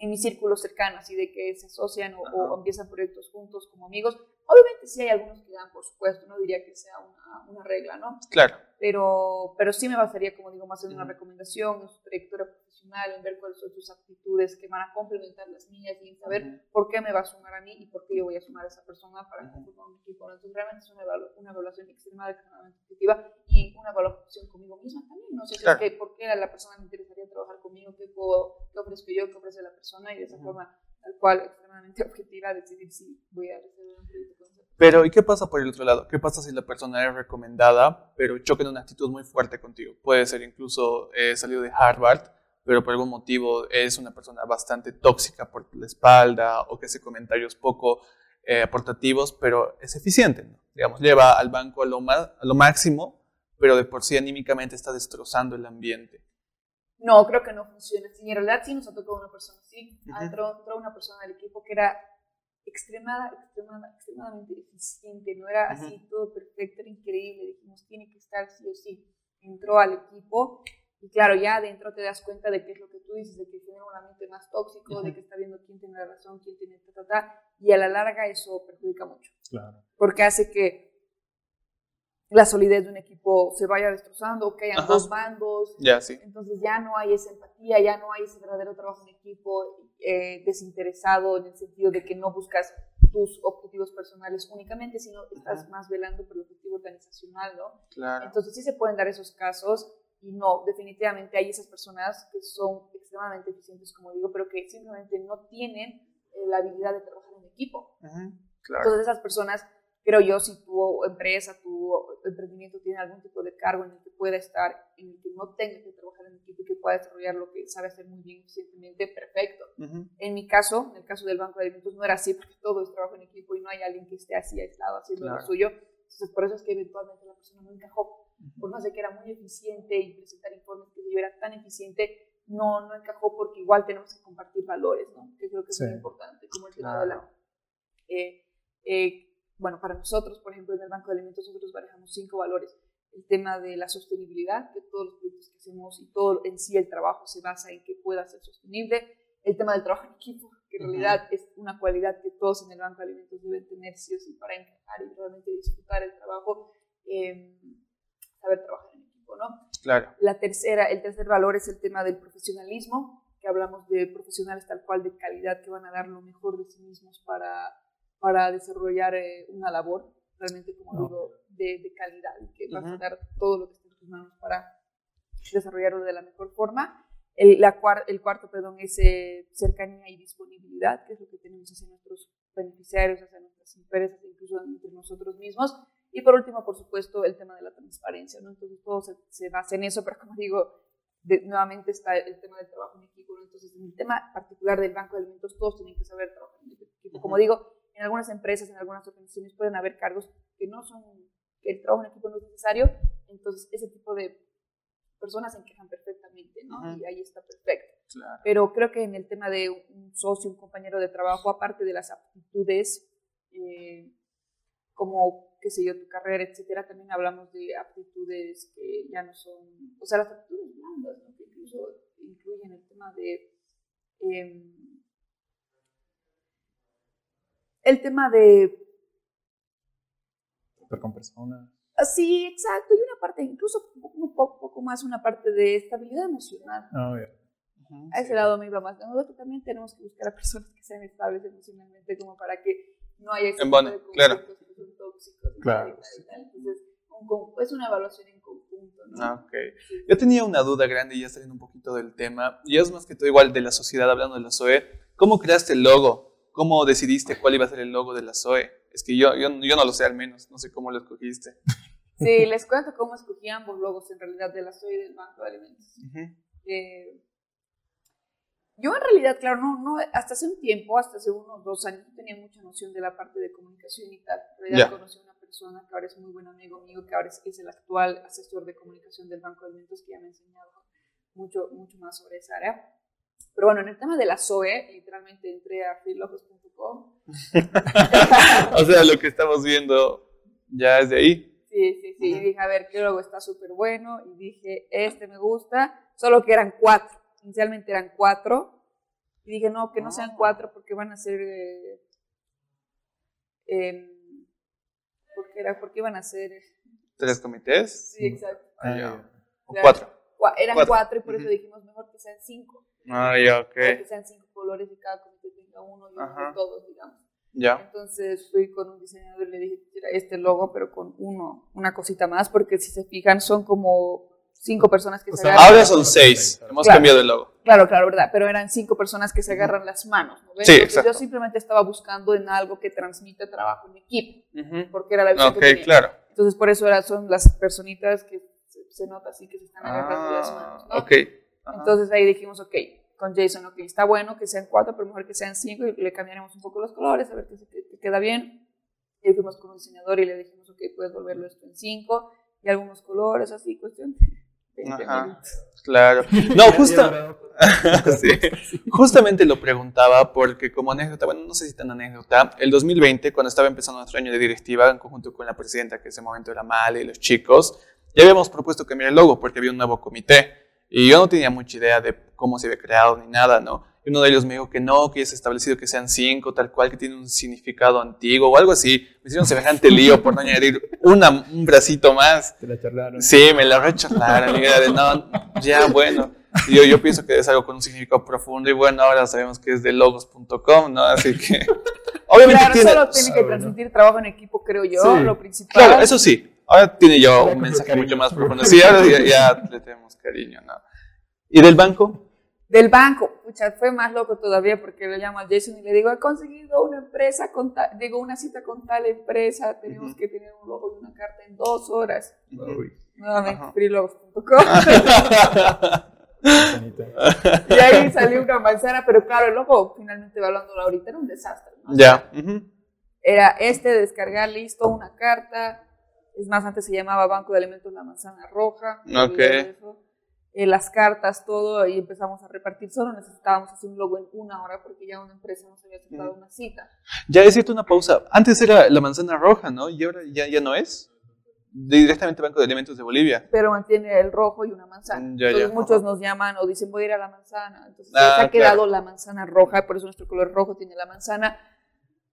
en mis círculos cercanos y de que se asocian o, empiezan proyectos juntos como amigos. Obviamente sí hay algunos que dan, por supuesto, no diría que sea una, una regla, ¿no? Claro. Pero, pero sí me basaría, como digo, más en una recomendación, en su trayectoria profesional, en ver cuáles son sus aptitudes que van a complementar las mías y en saber por qué me va a sumar a mí y por qué yo voy a sumar a esa persona para conformar un equipo. Entonces realmente es una, una evaluación extremadamente positiva y una evaluación conmigo misma también. No sé si es que por qué a la persona me interesaría trabajar conmigo, qué, puedo, qué ofrezco yo, qué ofrece la persona y de esa forma tal cual extremadamente objetiva decidir si voy a recibir un proyecto pero, ¿y qué pasa por el otro lado? ¿Qué pasa si la persona es recomendada, pero choca en una actitud muy fuerte contigo? Puede ser incluso eh, salido de Harvard, pero por algún motivo es una persona bastante tóxica por la espalda o que hace comentarios poco eh, aportativos, pero es eficiente, ¿no? Digamos, lleva al banco a lo, a lo máximo, pero de por sí anímicamente está destrozando el ambiente. No, creo que no funciona En realidad sí nos ha tocado una persona así. entró, una persona del equipo que era extremada, extremada, extremadamente eficiente, no era así todo perfecto, era increíble, dijimos, tiene que estar sí o sí. Entró al equipo y claro, ya adentro te das cuenta de qué es lo que tú dices, de que tiene un ambiente más tóxico, de que está viendo quién tiene la razón, quién tiene ta, ta, ta, y a la larga eso perjudica mucho. Claro. Porque hace que la solidez de un equipo se vaya destrozando, que hayan dos bandos. Ya, sí. Entonces ya no hay esa empatía, ya no hay ese verdadero trabajo en equipo eh, desinteresado en el sentido de que no buscas tus objetivos personales únicamente, sino estás más velando por el objetivo organizacional, ¿no? Claro. Entonces sí se pueden dar esos casos y no, definitivamente hay esas personas que son extremadamente eficientes, como digo, pero que simplemente no tienen eh, la habilidad de trabajar en equipo. Claro. Entonces esas personas creo yo, si tu empresa, tu emprendimiento tiene algún tipo de cargo en el que pueda estar, en el que no tenga que trabajar en equipo y que pueda desarrollar lo que sabe hacer muy bien, eficientemente, perfecto. En mi caso, en el caso del Banco de Alimentos, no era así, porque todo es trabajo en equipo y no hay alguien que esté así aislado haciendo lo suyo. Entonces, por eso es que eventualmente la persona no encajó. Por más de que era muy eficiente y presentar informes que yo era tan eficiente, no, no encajó porque igual tenemos que compartir valores, ¿no? Que creo que es muy importante, como el tema de la... Eh, eh, bueno, para nosotros, por ejemplo, en el Banco de Alimentos, nosotros manejamos cinco valores. El tema de la sostenibilidad, que todos los proyectos que hacemos y todo en sí el trabajo se basa en que pueda ser sostenible. El tema del trabajo en equipo, que en realidad es una cualidad que todos en el Banco de Alimentos deben tener sí o sí para encajar y realmente disfrutar el trabajo, eh, saber trabajar en equipo, ¿no? Claro. La tercera, el tercer valor es el tema del profesionalismo, que hablamos de profesionales tal cual de calidad que van a dar lo mejor de sí mismos para para desarrollar eh, una labor realmente, como digo, de, de, calidad que vas a dar todo lo que esté en tus manos para desarrollarlo de la mejor forma. El, la el cuarto, perdón, es eh, cercanía y disponibilidad, que es lo que tenemos hacia nuestros beneficiarios, hacia nuestras empresas, incluso entre nosotros mismos. Y por último, por supuesto, el tema de la transparencia, ¿no? Entonces todo se, se basa en eso, pero como digo, nuevamente está el tema del trabajo en equipo, Entonces, en el tema particular del banco de alimentos, todos tienen que saber trabajar en equipo. Como digo, en algunas empresas, en algunas organizaciones pueden haber cargos que no son, que el trabajo en equipo no es necesario, entonces ese tipo de personas se encajan perfectamente, ¿no? Y ahí está perfecto. Pero creo que en el tema de un socio, un compañero de trabajo, aparte de las aptitudes, eh, como, qué sé yo, tu carrera, etcétera, también hablamos de aptitudes que ya no son, o sea, las aptitudes blandas, ¿no? Que incluso incluyen el tema de... Eh, el tema de... con personas. Sí, exacto. Y una parte, incluso un poco, poco más, una parte de estabilidad emocional. Ah, bien. A ese lado me iba más. De modo que también tenemos que buscar a personas que sean estables emocionalmente, como para que no haya ese tipo de claro. que son tóxicos. Claro. Entonces, es una evaluación en conjunto. ¿no? Ah, ok. Yo tenía una duda grande, ya saliendo un poquito del tema, y es más que todo igual de la sociedad, hablando de la SOE. ¿Cómo creaste el logo? ¿Cómo decidiste cuál iba a ser el logo de la SOE? Es que yo, yo, yo no lo sé al menos, no sé cómo lo escogiste. Sí, les cuento cómo escogí ambos logos en realidad de la SOE y del Banco de Alimentos. Eh, yo en realidad, claro, no, no, hasta hace un tiempo, hasta hace unos dos años, no tenía mucha noción de la parte de comunicación y tal. En realidad conocí a una persona que ahora es muy buen amigo mío, que ahora es, es, el actual asesor de comunicación del Banco de Alimentos, que ya me ha enseñado mucho, mucho más sobre esa área. Pero bueno, en el tema de la SOE, literalmente entré a freelogos.com. o sea, lo que estamos viendo ya es de ahí. Sí, sí, sí. Y dije, a ver, qué logo está súper bueno. Y dije, este me gusta. Solo que eran cuatro. Inicialmente eran cuatro. Y dije, no, que no sean ah. cuatro porque van a ser. Eh, eh, porque, era, porque iban a ser. ¿Tres comités? Sí, exacto. Ah, o cuatro. Eran cuatro. y por eso dijimos mejor que sean cinco. Ah, ya, ok. Que sean cinco colores y cada comité tenga uno y uno de todos, digamos. Ya. Entonces fui con un diseñador y le dije que era este logo, pero con uno, una cosita más, porque si se fijan son como cinco personas que se agarran. Ahora son seis, hemos cambiado el logo. Claro, claro, verdad, pero eran cinco personas que se agarran las manos. ¿no? Sí, exacto. Yo simplemente estaba buscando en algo que transmite trabajo en equipo, porque era la visión okay, que claro. Entonces por eso era, son las personitas que se, nota así que se están agarrando las manos. ¿no? Ok. Entonces ahí dijimos, ok, con Jason, ok, está bueno que sean cuatro, pero mejor que sean cinco y le cambiaremos un poco los colores, a ver qué, queda bien. Y fuimos con un diseñador y le dijimos, ok, puedes volverlo esto en cinco y algunos colores, así, cuestión Claro. No, justo, justamente lo preguntaba porque como anécdota, bueno, no sé si tan anécdota, el 2020, cuando estaba empezando nuestro año de directiva, en conjunto con la presidenta, que en ese momento era Male y los chicos, ya habíamos propuesto cambiar el logo porque había un nuevo comité. Y yo no tenía mucha idea de cómo se había creado ni nada, ¿no? Y uno de ellos me dijo que no, que ya se ha establecido que sean cinco, tal cual, que tiene un significado antiguo o algo así. Me hicieron semejante lío por no añadir una, un bracito más. Te la charlaron. Sí, me la recharlaron. Y era de, no, ya, bueno. Y yo, yo pienso que es algo con un significado profundo y bueno, ahora sabemos que es de logos.com, ¿no? Así que... Obviamente claro, tiene, solo tiene que transmitir trabajo en equipo, creo yo, lo principal. Claro, eso sí. Ahora tiene yo un mensaje mucho más profundo. Sí, ahora ya, le tenemos cariño, ¿no? ¿Y del banco? Del banco, pucha, fue más loco todavía porque le llamo a Jason y le digo, he conseguido una empresa, con digo, una cita con tal empresa, tenemos que tener un logo y una carta en dos horas. Nuevamente, freelove.com. y ahí salió una manzana, pero claro, el logo, finalmente hablándolo ahorita, era un desastre. Ya. Era este, descargar, listo, una carta, es más, antes se llamaba Banco de Alimentos La Manzana Roja. Ok. Eh, las cartas, todo, y empezamos a repartir. Solo necesitábamos hacer un logo en una hora porque ya una empresa nos había aceptado una cita. Ya decirte una pausa. Antes era La Manzana Roja, ¿no? Y ahora ya, ya no es. Directamente Banco de Alimentos de Bolivia. Pero mantiene el rojo y una manzana. Mm, Entonces muchos nos llaman o dicen voy a ir a la manzana. Entonces ah, se ha quedado la manzana roja, por eso nuestro color rojo tiene la manzana.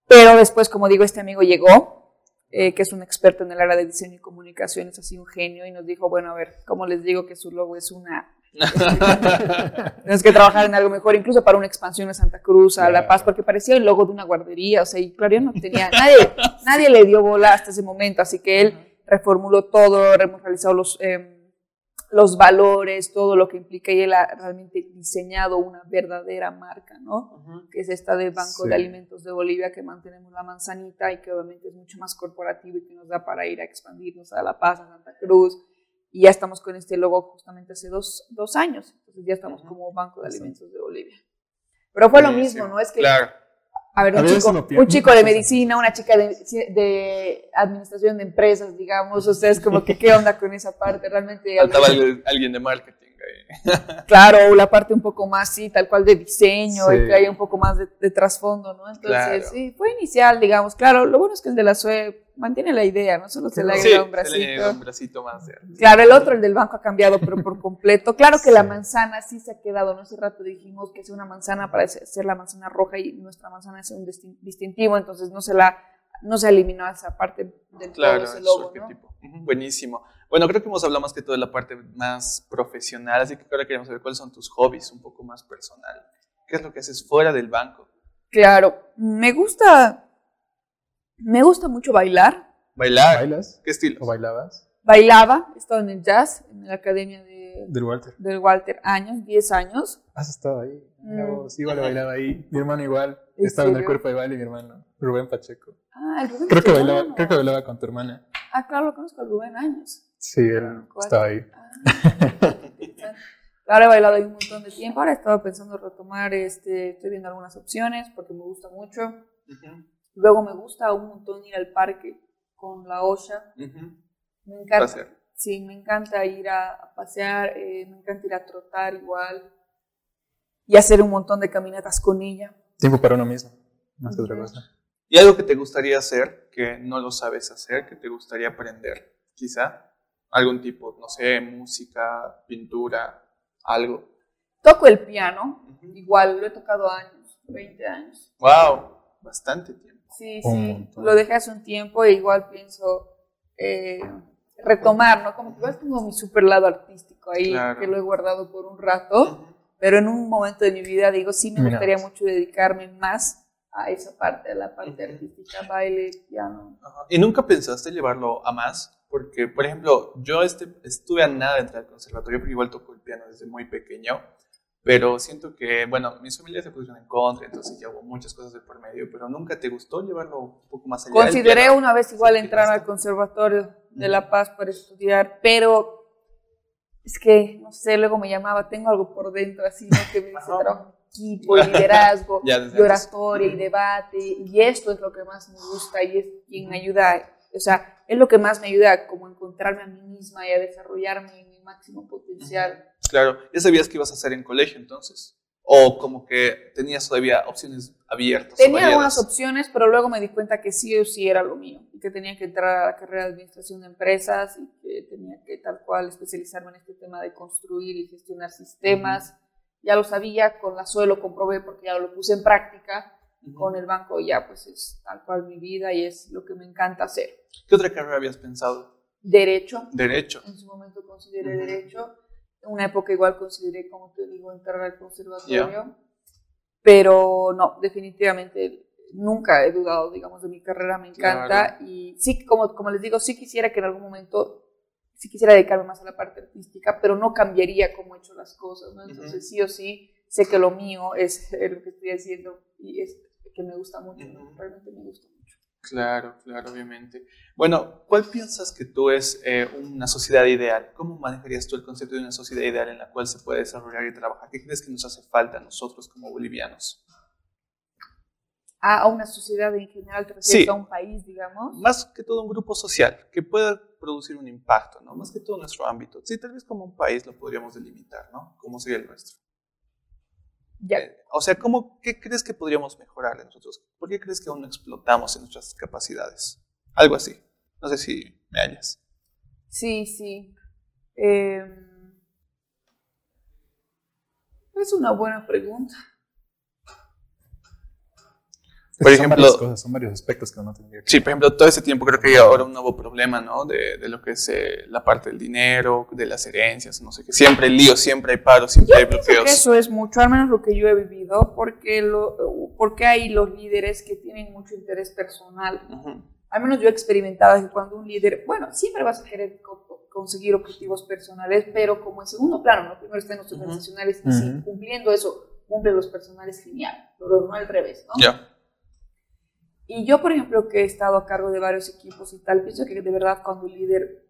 Pero después, como digo, este amigo llegó eh, que es un experto en el área de diseño y comunicaciones, así un genio, y nos dijo, bueno, a ver, ¿cómo les digo que su logo es una... Tienes que trabajar en algo mejor, incluso para una expansión a Santa Cruz, a La Paz, porque parecía el logo de una guardería, o sea, y claro, no tenía, nadie, nadie le dio bola hasta ese momento, así que él reformuló todo, hemos realizado los... Eh, los valores, todo lo que implica y él ha realmente diseñado una verdadera marca, ¿no? Que es esta de Banco de Alimentos de Bolivia, que mantenemos la manzanita y que obviamente es mucho más corporativo y que nos da para ir a expandirnos a La Paz, a Santa Cruz. Y ya estamos con este logo justamente hace dos, dos años, entonces ya estamos como Banco de Alimentos de Bolivia. Pero fue lo mismo, ¿no? Es que claro. A ver, un, chico, un chico de medicina, una chica de, de, administración de empresas, digamos, o sea, es como que qué onda con esa parte, realmente. Faltaba alguien de marketing. Claro, la parte un poco más, sí, tal cual de diseño, y que haya un poco más de, trasfondo, ¿no? Entonces, sí, fue inicial, digamos, claro, lo bueno es que el de la SUE mantiene la idea, ¿no? Solo se le ha un bracito. Se le un bracito más. Claro, el otro, el del banco, ha cambiado, pero por completo. Claro que la manzana sí se ha quedado, ¿no? Hace rato dijimos que es una manzana para ser la manzana roja y nuestra manzana es un distintivo, entonces no se la no se eliminó esa parte del claro, ese logo, ¿no? Buenísimo. Bueno, creo que hemos hablado más que todo de la parte más profesional, así que ahora queremos saber cuáles son tus hobbies, un poco más personal. ¿Qué es lo que haces fuera del banco? Claro, me gusta me gusta mucho bailar. ¿Bailar? ¿Bailas? ¿Qué estilo? ¿O bailabas? Bailaba, he estado en el jazz, en la academia de, del Walter. Del Walter, años, 10 años. ¿Has estado ahí? Mm. sí, igual bailaba ahí. Mi hermano igual. Estaba en el cuerpo de baile mi hermano, Rubén Pacheco. Ah, el Rubén creo que bailaba, Creo que bailaba con tu hermana. Ah, claro, lo conozco a Rubén años. Sí, él estaba ahí. Ah, Ahora he bailado ahí un montón de tiempo. Ahora he estado pensando retomar, este, estoy viendo algunas opciones porque me gusta mucho. Luego me gusta un montón ir al parque con la olla. Me encanta. Sí, me encanta ir a, pasear, eh, me encanta ir a trotar igual. y hacer un montón de caminatas con ella. Tiempo para uno mismo, más que otra cosa. ¿Y algo que te gustaría hacer que no lo sabes hacer, que te gustaría aprender? Quizá algún tipo, no sé, música, pintura, algo. Toco el piano, igual lo he tocado años, 20 años. ¡Wow! Bastante tiempo. Sí, sí, lo dejé hace un tiempo e igual pienso eh, retomar, ¿no? Como que igual tengo mi super lado artístico ahí, que lo he guardado por un rato, pero en un momento de mi vida digo, sí me gustaría mucho dedicarme más a esa parte, a la parte artística, baile, piano. ¿Y nunca pensaste llevarlo a más? Porque, por ejemplo, yo este, estuve a nada de entrar al conservatorio, pero igual toco el piano desde muy pequeño. Pero siento que, bueno, mis familias se pusieron en contra, entonces ya hubo muchas cosas de por medio, pero nunca te gustó llevarlo un poco más allá. Consideré una vez igual entrar al Conservatorio de La Paz para estudiar, pero es que, no sé, luego me llamaba, tengo algo por dentro así, ¿no? Que me dice trabajo equipo, liderazgo, y oratoria y debate, y esto es lo que más me gusta y es quien me ayuda, o sea, es lo que más me ayuda a como encontrarme a mí misma y a desarrollarme en mi máximo potencial. Claro, ¿ya sabías qué ibas a hacer en colegio entonces? ¿O como que tenías todavía opciones abiertas? Tenía algunas opciones, pero luego me di cuenta que sí o sí era lo mío y que tenía que entrar a la carrera de administración de empresas y que tenía que tal cual especializarme en este tema de construir y gestionar sistemas ya lo sabía, con la SOE lo comprobé porque ya lo puse en práctica, con el banco ya pues es tal cual mi vida y es lo que me encanta hacer. ¿Qué otra carrera habías pensado? Derecho. Derecho. En su momento consideré derecho. En una época igual consideré, como te digo, entrar al conservatorio. Pero no, definitivamente nunca he dudado, digamos, de mi carrera, me encanta. Y sí, como, como les digo, sí quisiera que en algún momento si quisiera dedicarme más a la parte artística, pero no cambiaría cómo he hecho las cosas, ¿no? Entonces, sí o sí, sé que lo mío es lo que estoy haciendo y es que me gusta mucho, realmente me gusta mucho. Claro, claro, obviamente. Bueno, ¿cuál piensas que tú es eh, una sociedad ideal? ¿Cómo manejarías tú el concepto de una sociedad ideal en la cual se puede desarrollar y trabajar? ¿Qué crees que nos hace falta a nosotros como bolivianos? a, una sociedad en general, te a un país, digamos. Más que todo un grupo social que pueda producir un impacto, ¿no? Más que todo nuestro ámbito. Sí, tal vez como un país lo podríamos delimitar, ¿no? ¿Cómo sería el nuestro? Ya. Eh, o sea, ¿cómo, ¿qué crees que podríamos mejorar nosotros? ¿Por qué crees que aún no explotamos en nuestras capacidades? Algo así. No sé si me hallas. Sí, sí. Em, es una buena pregunta. Por ejemplo, son varios aspectos que uno tendría Sí, por ejemplo, todo ese tiempo creo que hay ahora un nuevo problema, ¿no? De, de lo que es eh, la parte del dinero, de las herencias, no sé qué. Siempre hay lío, siempre hay paro, siempre hay bloqueos. Que eso es mucho, al menos lo que yo he vivido, porque, lo, porque hay los líderes que tienen mucho interés personal. Al menos yo he experimentado que cuando un líder, bueno, siempre vas a querer conseguir objetivos personales, pero como en segundo plano, ¿no? Primero están los organizacionales y si cumpliendo eso, cumple los personales, genial, pero no al revés, ¿no? Ya. Y yo, por ejemplo, que he estado a cargo de varios equipos y tal, pienso que de verdad cuando el líder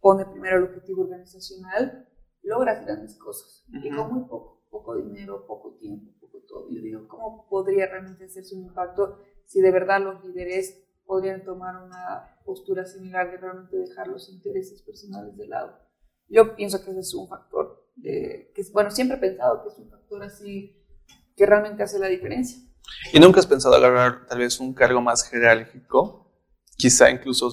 pone primero el objetivo organizacional, logras grandes cosas. Y con muy poco, poco dinero, poco tiempo, poco todo. Yo digo, ¿cómo podría realmente hacerse un impacto si de verdad los líderes podrían tomar una postura similar de realmente dejar los intereses personales de lado? Yo pienso que ese es un factor, de, que bueno, siempre he pensado que es un factor así que realmente hace la diferencia. ¿Y nunca has pensado agarrar tal vez un cargo más jerárquico? Quizá incluso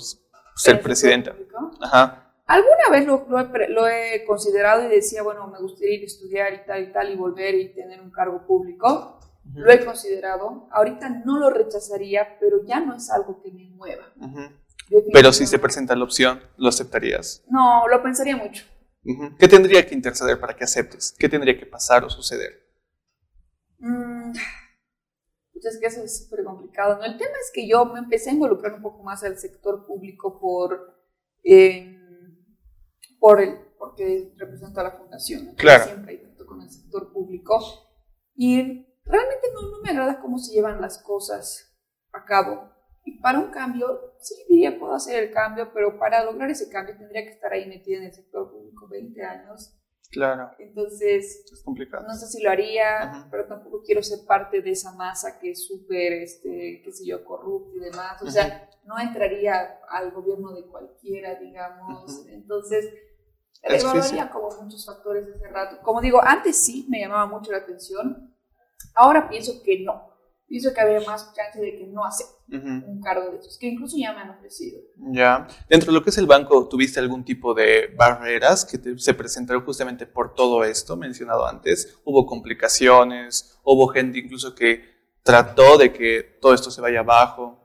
ser presidenta. Ajá. Alguna vez lo, he, considerado y decía, bueno, me gustaría ir a estudiar y tal y tal y volver y tener un cargo público. Lo he considerado. Ahorita no lo rechazaría, pero ya no es algo que me mueva. Pero si se presenta la opción, ¿lo aceptarías? No, lo pensaría mucho. ¿Qué tendría que interceder para que aceptes? ¿Qué tendría que pasar o suceder? Mm, es que eso es súper complicado. ¿no? El tema es que yo me empecé a involucrar un poco más al sector público por, em, por el, porque represento a la fundación. Claro. Siempre trato con el sector público. Y realmente no, no me agrada cómo se llevan las cosas a cabo. Y para un cambio, sí diría, puedo hacer el cambio, pero para lograr ese cambio tendría que estar ahí metida en el sector público 20 años Claro. Entonces, es complicado. No sé si lo haría, pero tampoco quiero ser parte de esa masa que es súper, este, qué sé yo, corrupta y demás. O sea, no entraría al gobierno de cualquiera, digamos. Entonces, Evaluaría como muchos factores ese rato. Como digo, antes sí me llamaba mucho la atención, ahora pienso que no. Pienso que había más chance de que no acepte un cargo de esos, que incluso ya me han ofrecido. Ya. Dentro de lo que es el banco, ¿tuviste algún tipo de barreras que se presentaron justamente por todo esto mencionado antes? ¿Hubo complicaciones? ¿Hubo gente incluso que trató de que todo esto se vaya abajo?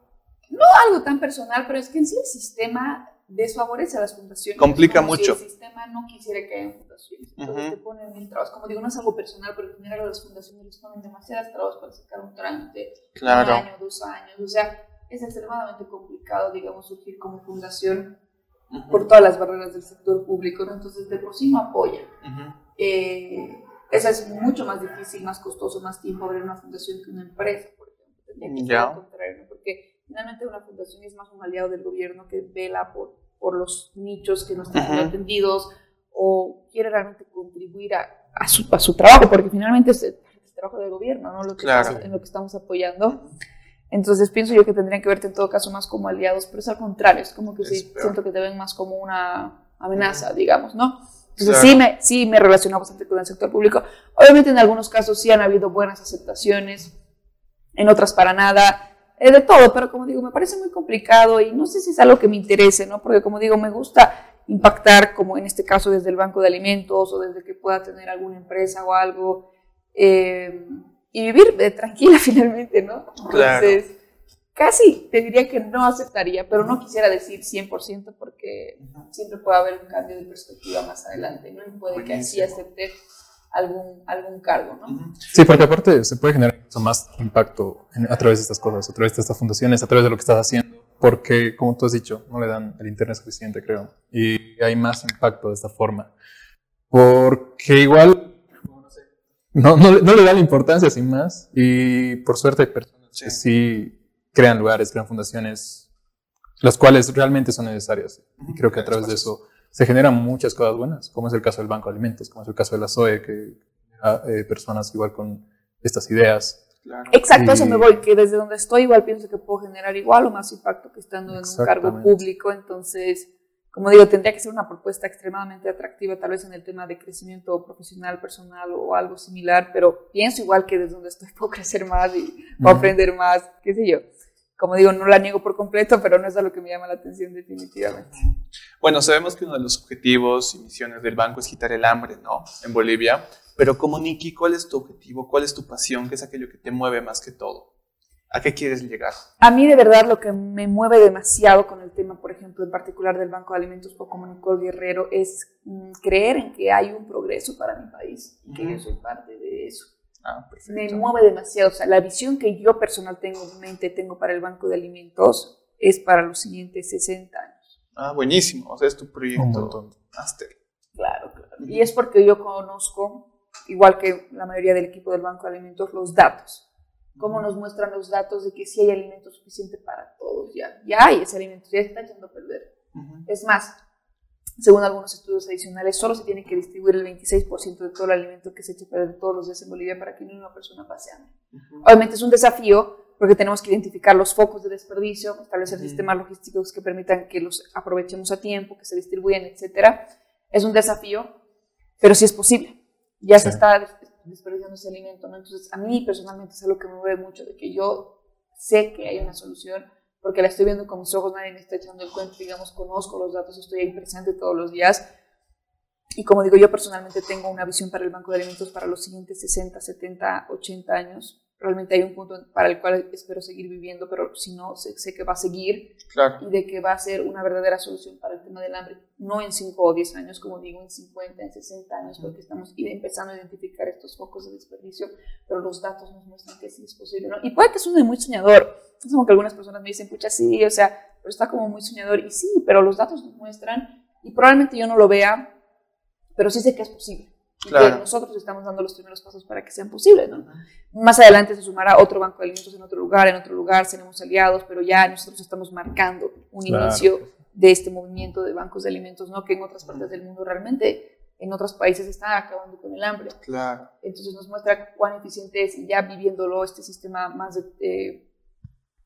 No algo tan personal, pero es que en sí el sistema desfavorece a las fundaciones. Complica mucho. Si el sistema no quisiera que haya fundaciones. Entonces te ponen mil trabas. Como digo, no es algo personal, pero en general las fundaciones les ponen demasiadas trabas para sacar un trámite. Claro. Un año, dos años. O sea, es extremadamente complicado, digamos, surgir como fundación por todas las barreras del sector público. ¿no? Entonces, de por sí no apoya. eh, esa es mucho más difícil, más costoso, más tiempo abrir una fundación que una empresa, por ejemplo. Tendría que ser al contrario, porque Finalmente una fundación es más un aliado del gobierno que vela por, por los nichos que no están siendo atendidos o quiere realmente contribuir a, a, su, a su, trabajo, porque finalmente es el, trabajo del gobierno, ¿no? Lo que claro. estamos, en lo que estamos apoyando. Entonces pienso yo que tendrían que verte en todo caso más como aliados, pero es al contrario, es como que sí, siento que te ven más como una amenaza, digamos, ¿no? Entonces claro. sí, me, sí me relaciono bastante con el sector público. Obviamente en algunos casos sí han habido buenas aceptaciones, en otras para nada eh, de todo, pero como digo, me parece muy complicado y no sé si es algo que me interese, ¿no? Porque como digo, me gusta impactar, como en este caso desde el banco de alimentos o desde que pueda tener alguna empresa o algo, eh, y vivir eh, tranquila finalmente, ¿no? Entonces, claro. casi te diría que no aceptaría, pero no quisiera decir 100% porque siempre puede haber un cambio de perspectiva más adelante, ¿no? Y puede Buenísimo. que así acepte algún, algún cargo, ¿no? Sí, porque aparte se puede generar más impacto a través de estas cosas, a través de estas fundaciones, a través de lo que estás haciendo, porque, como tú has dicho, no le dan el internet suficiente, creo, y hay más impacto de esta forma. Porque igual no, no, no le dan la importancia sin más, y por suerte hay personas sí. que sí crean lugares, crean fundaciones, las cuales realmente son necesarias. Y creo que a través de eso se generan muchas cosas buenas, como es el caso del Banco de Alimentos, como es el caso de la SOE, que eh, personas igual con estas ideas. Claro. Exacto, y, eso me voy, que desde donde estoy igual pienso que puedo generar igual o más impacto que estando en un cargo público, entonces, como digo, tendría que ser una propuesta extremadamente atractiva, tal vez en el tema de crecimiento profesional, personal o algo similar, pero pienso igual que desde donde estoy puedo crecer más y puedo uh -huh. aprender más, qué sé yo como digo, no la niego por completo, pero no es a lo que me llama la atención definitivamente. Bueno, sabemos que uno de los objetivos y misiones del banco es quitar el hambre, ¿no? En Bolivia. Pero como Nikki, ¿cuál es tu objetivo? ¿Cuál es tu pasión? ¿Qué es aquello que te mueve más que todo? ¿A qué quieres llegar? A mí de verdad lo que me mueve demasiado con el tema, por ejemplo, en particular del Banco de Alimentos o como Nicole Guerrero, es mm, creer en que hay un progreso para mi país y que yo soy parte de eso. Ah, me mueve demasiado. O sea, la visión que yo personal tengo en mente, tengo para el Banco de Alimentos, es para los siguientes 60 años. Ah, buenísimo. O sea, es tu proyecto máster. Claro, claro. Y es porque yo conozco, igual que la mayoría del equipo del Banco de Alimentos, los datos. Cómo nos muestran los datos de que sí hay alimento suficiente para todos. Ya, ya hay ese alimento, ya se está echando a perder. Uh -huh. Es más, según algunos estudios adicionales, solo se tiene que distribuir el 26% de todo el alimento que se echa a perder todos los días en Bolivia para que ni una persona pase hambre. Uh -huh. Obviamente es un desafío porque tenemos que identificar los focos de desperdicio, establecer sistemas logísticos que permitan que los aprovechemos a tiempo, que se distribuyan, etc. Es un desafío, pero sí es posible. Ya sí. se está desperdiciando ese alimento, ¿no? Entonces, a mí personalmente es algo que me mueve mucho, de que yo sé que hay una solución, porque la estoy viendo con mis ojos, nadie me está echando el cuento, digamos, conozco los datos, estoy ahí presente todos los días. Y como digo, yo personalmente tengo una visión para el Banco de Alimentos para los siguientes 60, 70, 80 años. Realmente hay un punto para el cual espero seguir viviendo, pero si no, sé, sé que va a seguir claro. y de que va a ser una verdadera solución para el tema del hambre, no en 5 o 10 años, como digo, en 50, en 60 años, porque estamos empezando a identificar estos focos de desperdicio, pero los datos nos muestran que sí es posible. ¿no? Y puede que suene muy soñador, es como que algunas personas me dicen, pucha, sí, o sea, pero está como muy soñador, y sí, pero los datos nos muestran, y probablemente yo no lo vea, pero sí sé que es posible. Claro. nosotros estamos dando los primeros pasos para que sean posibles, ¿no? Más adelante se sumará otro banco de alimentos en otro lugar, en otro lugar, seremos aliados, pero ya nosotros estamos marcando un claro. inicio de este movimiento de bancos de alimentos, ¿no? Que en otras partes del mundo realmente, en otros países está acabando con el hambre. Claro. Entonces nos muestra cuán eficiente es, y ya viviéndolo este sistema más de eh,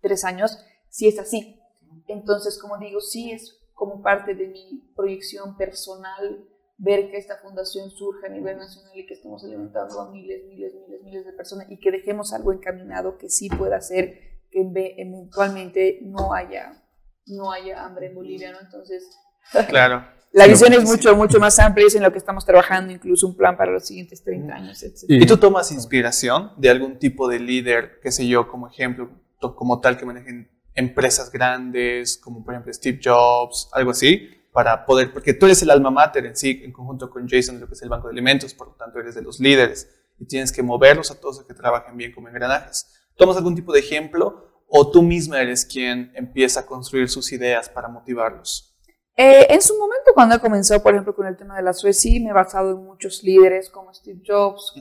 tres años, sí es así. Entonces, como digo, sí es como parte de mi proyección personal ver que esta fundación surja a nivel nacional y que estemos alimentando a miles, miles, miles, miles de personas y que dejemos algo encaminado que sí pueda hacer que eventualmente no haya, no haya hambre en Bolivia, ¿no? Entonces, claro. La visión es mucho, mucho más amplia, es en lo que estamos trabajando, incluso un plan para los siguientes 30 años, etc. ¿Y tú tomas inspiración de algún tipo de líder, qué sé yo, como ejemplo, como tal que manejen empresas grandes, como por ejemplo Steve Jobs, algo así, para poder, porque tú eres el alma mater en sí, en conjunto con Jason, lo que es el banco de alimentos, por lo tanto eres de los líderes y tienes que moverlos a todos a que trabajen bien como engranajes. ¿Tomas algún tipo de ejemplo o tú misma eres quien empieza a construir sus ideas para motivarlos? Eh, en su momento, cuando comenzó, por ejemplo, con el tema de la Suecia, me he basado en muchos líderes como Steve Jobs,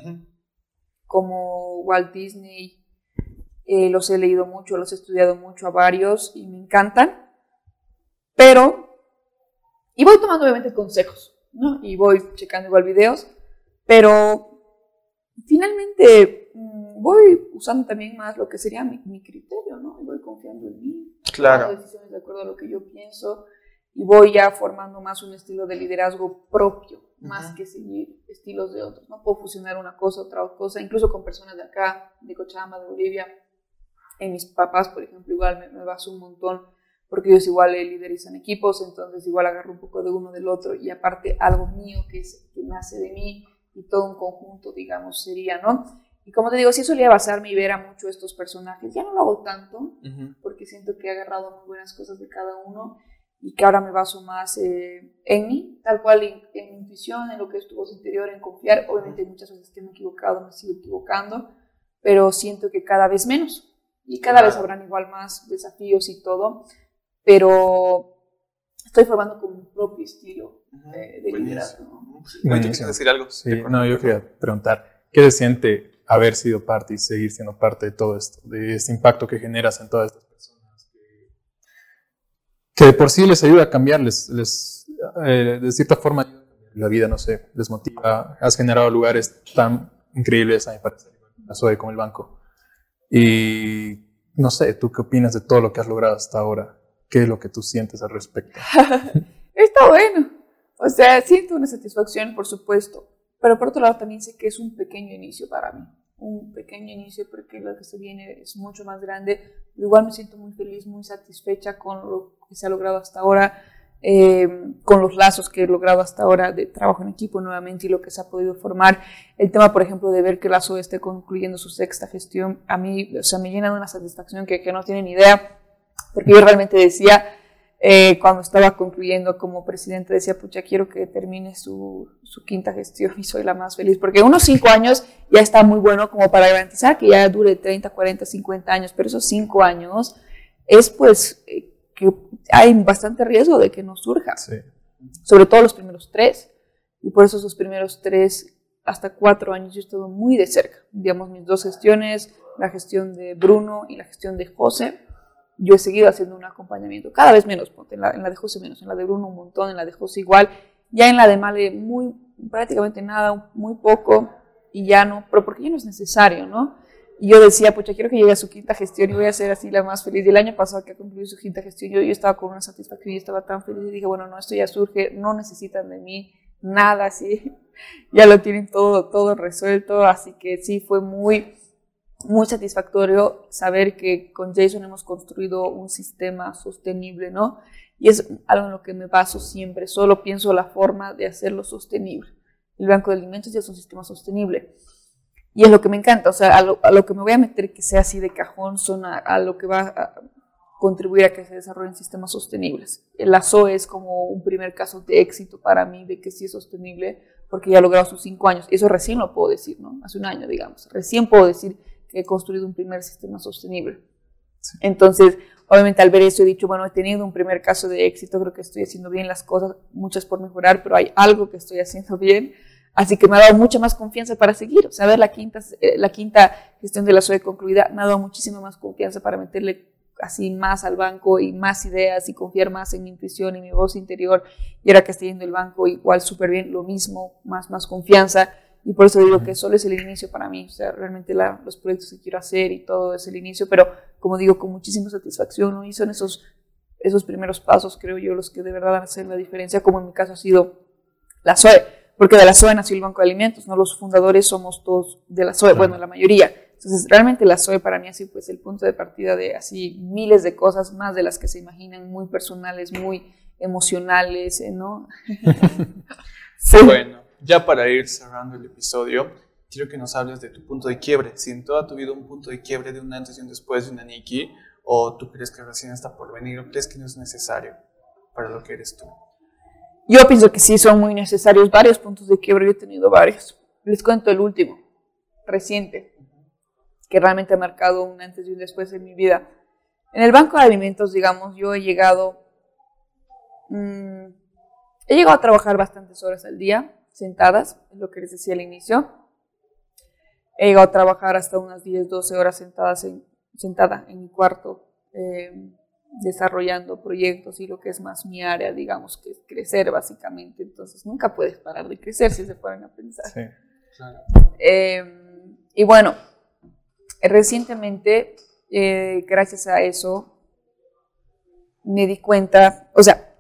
como Walt Disney. Eh, los he leído mucho, los he estudiado mucho a varios y me encantan. Pero y voy tomando obviamente consejos, ¿no? Y voy checando igual videos, pero finalmente mm, voy usando también más lo que sería mi, criterio, ¿no? Y voy confiando en mí. Claro. decisiones de acuerdo a lo que yo pienso y voy ya formando más un estilo de liderazgo propio, más que seguir estilos de otros. No puedo fusionar una cosa, otra cosa, incluso con personas de acá, de Cochabamba, de Bolivia. En mis papás, por ejemplo, igual me, me baso un montón porque ellos igual liderizan equipos, entonces igual agarro un poco de uno del otro y aparte algo mío que, es, que nace de mí y todo un conjunto, digamos, sería, ¿no? Y como te digo, sí solía basarme y ver a mucho estos personajes, ya no lo hago tanto, porque siento que he agarrado muy buenas cosas de cada uno y que ahora me baso más eh, en mí, tal cual en, mi intuición, en lo que es tu voz interior, en confiar. Obviamente muchas veces que me he equivocado, me sigo equivocando, pero siento que cada vez menos y cada vez habrán igual más desafíos y todo pero estoy formando como un propio estilo de, liderazgo. ¿no? ¿Quieres decir algo? Sí, no, yo quería preguntar, ¿qué se siente haber sido parte y seguir siendo parte de todo esto, de este impacto que generas en todas estas personas? Que, de por sí les ayuda a cambiarles, les, eh, de cierta forma la vida, no sé, les motiva, has generado lugares tan increíbles, a mi parecer, la SOE como el banco. Y no sé, ¿tú qué opinas de todo lo que has logrado hasta ahora? ¿Qué es lo que tú sientes al respecto? Está bueno. O sea, siento una satisfacción, por supuesto, pero por otro lado también sé que es un pequeño inicio para mí. Un pequeño inicio porque lo que se viene es mucho más grande. igual me siento muy feliz, muy satisfecha con lo que se ha logrado hasta ahora, eh, con los lazos que he logrado hasta ahora de trabajo en equipo nuevamente y lo que se ha podido formar. El tema, por ejemplo, de ver que la SOE esté concluyendo su sexta gestión, a mí, o sea, me llena de una satisfacción que, que no tienen idea porque yo realmente decía, eh, cuando estaba concluyendo como presidente, decía, pucha, quiero que termine su, su, quinta gestión y soy la más feliz, porque unos cinco años ya está muy bueno como para garantizar que ya dure 30, 40, 50 años, pero esos cinco años es pues eh, que hay bastante riesgo de que no surja, sobre todo los primeros tres, y por eso esos primeros tres hasta cuatro años yo estuve muy de cerca, digamos, mis dos gestiones, la gestión de Bruno y la gestión de José, yo he seguido haciendo un acompañamiento, cada vez menos, en la, en de José menos, en la de Bruno un montón, en la de José igual, ya en la de Male muy, prácticamente nada, muy poco, y ya no, pero porque ya no es necesario, ¿no? Y yo decía, pucha, quiero que llegue a su quinta gestión y voy a ser así la más feliz. Y el año pasado que concluido su quinta gestión, yo, yo estaba con una satisfacción y estaba tan feliz y dije, bueno, no, esto ya surge, no necesitan de mí nada así, ya lo tienen todo, todo resuelto, así que sí, fue muy, muy satisfactorio saber que con Jason hemos construido un sistema sostenible, ¿no? Y es algo en lo que me baso siempre, solo pienso la forma de hacerlo sostenible. El Banco de Alimentos ya es un sistema sostenible. Y es lo que me encanta, o sea, a lo, que me voy a meter que sea así de cajón son a, lo que va a contribuir a que se desarrollen sistemas sostenibles. El ASO es como un primer caso de éxito para mí, de que sí es sostenible, porque ya ha logrado sus cinco años. Eso recién lo puedo decir, ¿no? Hace un año, digamos. Recién puedo decir he construido un primer sistema sostenible. Entonces, obviamente al ver eso he dicho, bueno, he tenido un primer caso de éxito, creo que estoy haciendo bien las cosas, muchas por mejorar, pero hay algo que estoy haciendo bien, así que me ha dado mucha más confianza para seguir. O sea, ver la quinta, eh, la quinta gestión de la SOE concluida me ha dado muchísima más confianza para meterle así más al banco y más ideas y confiar más en mi intuición y mi voz interior. Y ahora que estoy yendo el banco, igual súper bien, lo mismo, más, más confianza. Y por eso digo que solo es el inicio para mí, o sea, realmente los proyectos que quiero hacer y todo es el inicio, pero como digo, con muchísima satisfacción, ¿no? Y son esos, esos primeros pasos, creo yo, los que de verdad hacer la diferencia, como en mi caso ha sido la SOE, porque de la SOE nació el Banco de Alimentos, ¿no? Los fundadores somos todos de la SOE, bueno, la mayoría. Entonces, realmente la SOE para mí ha sido pues el punto de partida de así miles de cosas, más de las que se imaginan, muy personales, muy emocionales. ¿no? sí. Bueno, ya para ir cerrando el episodio, quiero que nos hables de tu punto de quiebre. Si en toda tu vida un punto de quiebre de un antes y un después de una Nikki, o tú crees que recién está por venir, o crees que no es necesario para lo que eres tú. Yo pienso que sí son muy necesarios varios puntos de quiebre, yo he tenido varios. Les cuento el último, reciente, que realmente ha marcado un antes y un después en mi vida. En el banco de alimentos, digamos, yo he llegado, mmm, he llegado a trabajar bastantes horas al día, sentadas, es lo que les decía al inicio. He llegado a trabajar hasta unas 10, 12 horas sentadas en, sentada en mi cuarto, eh, desarrollando proyectos y lo que es más mi área, digamos, que es crecer básicamente. Entonces nunca puedes parar de crecer si se ponen a pensar. Sí, claro. Em, y bueno, recientemente, eh, gracias a eso, me di cuenta, o sea,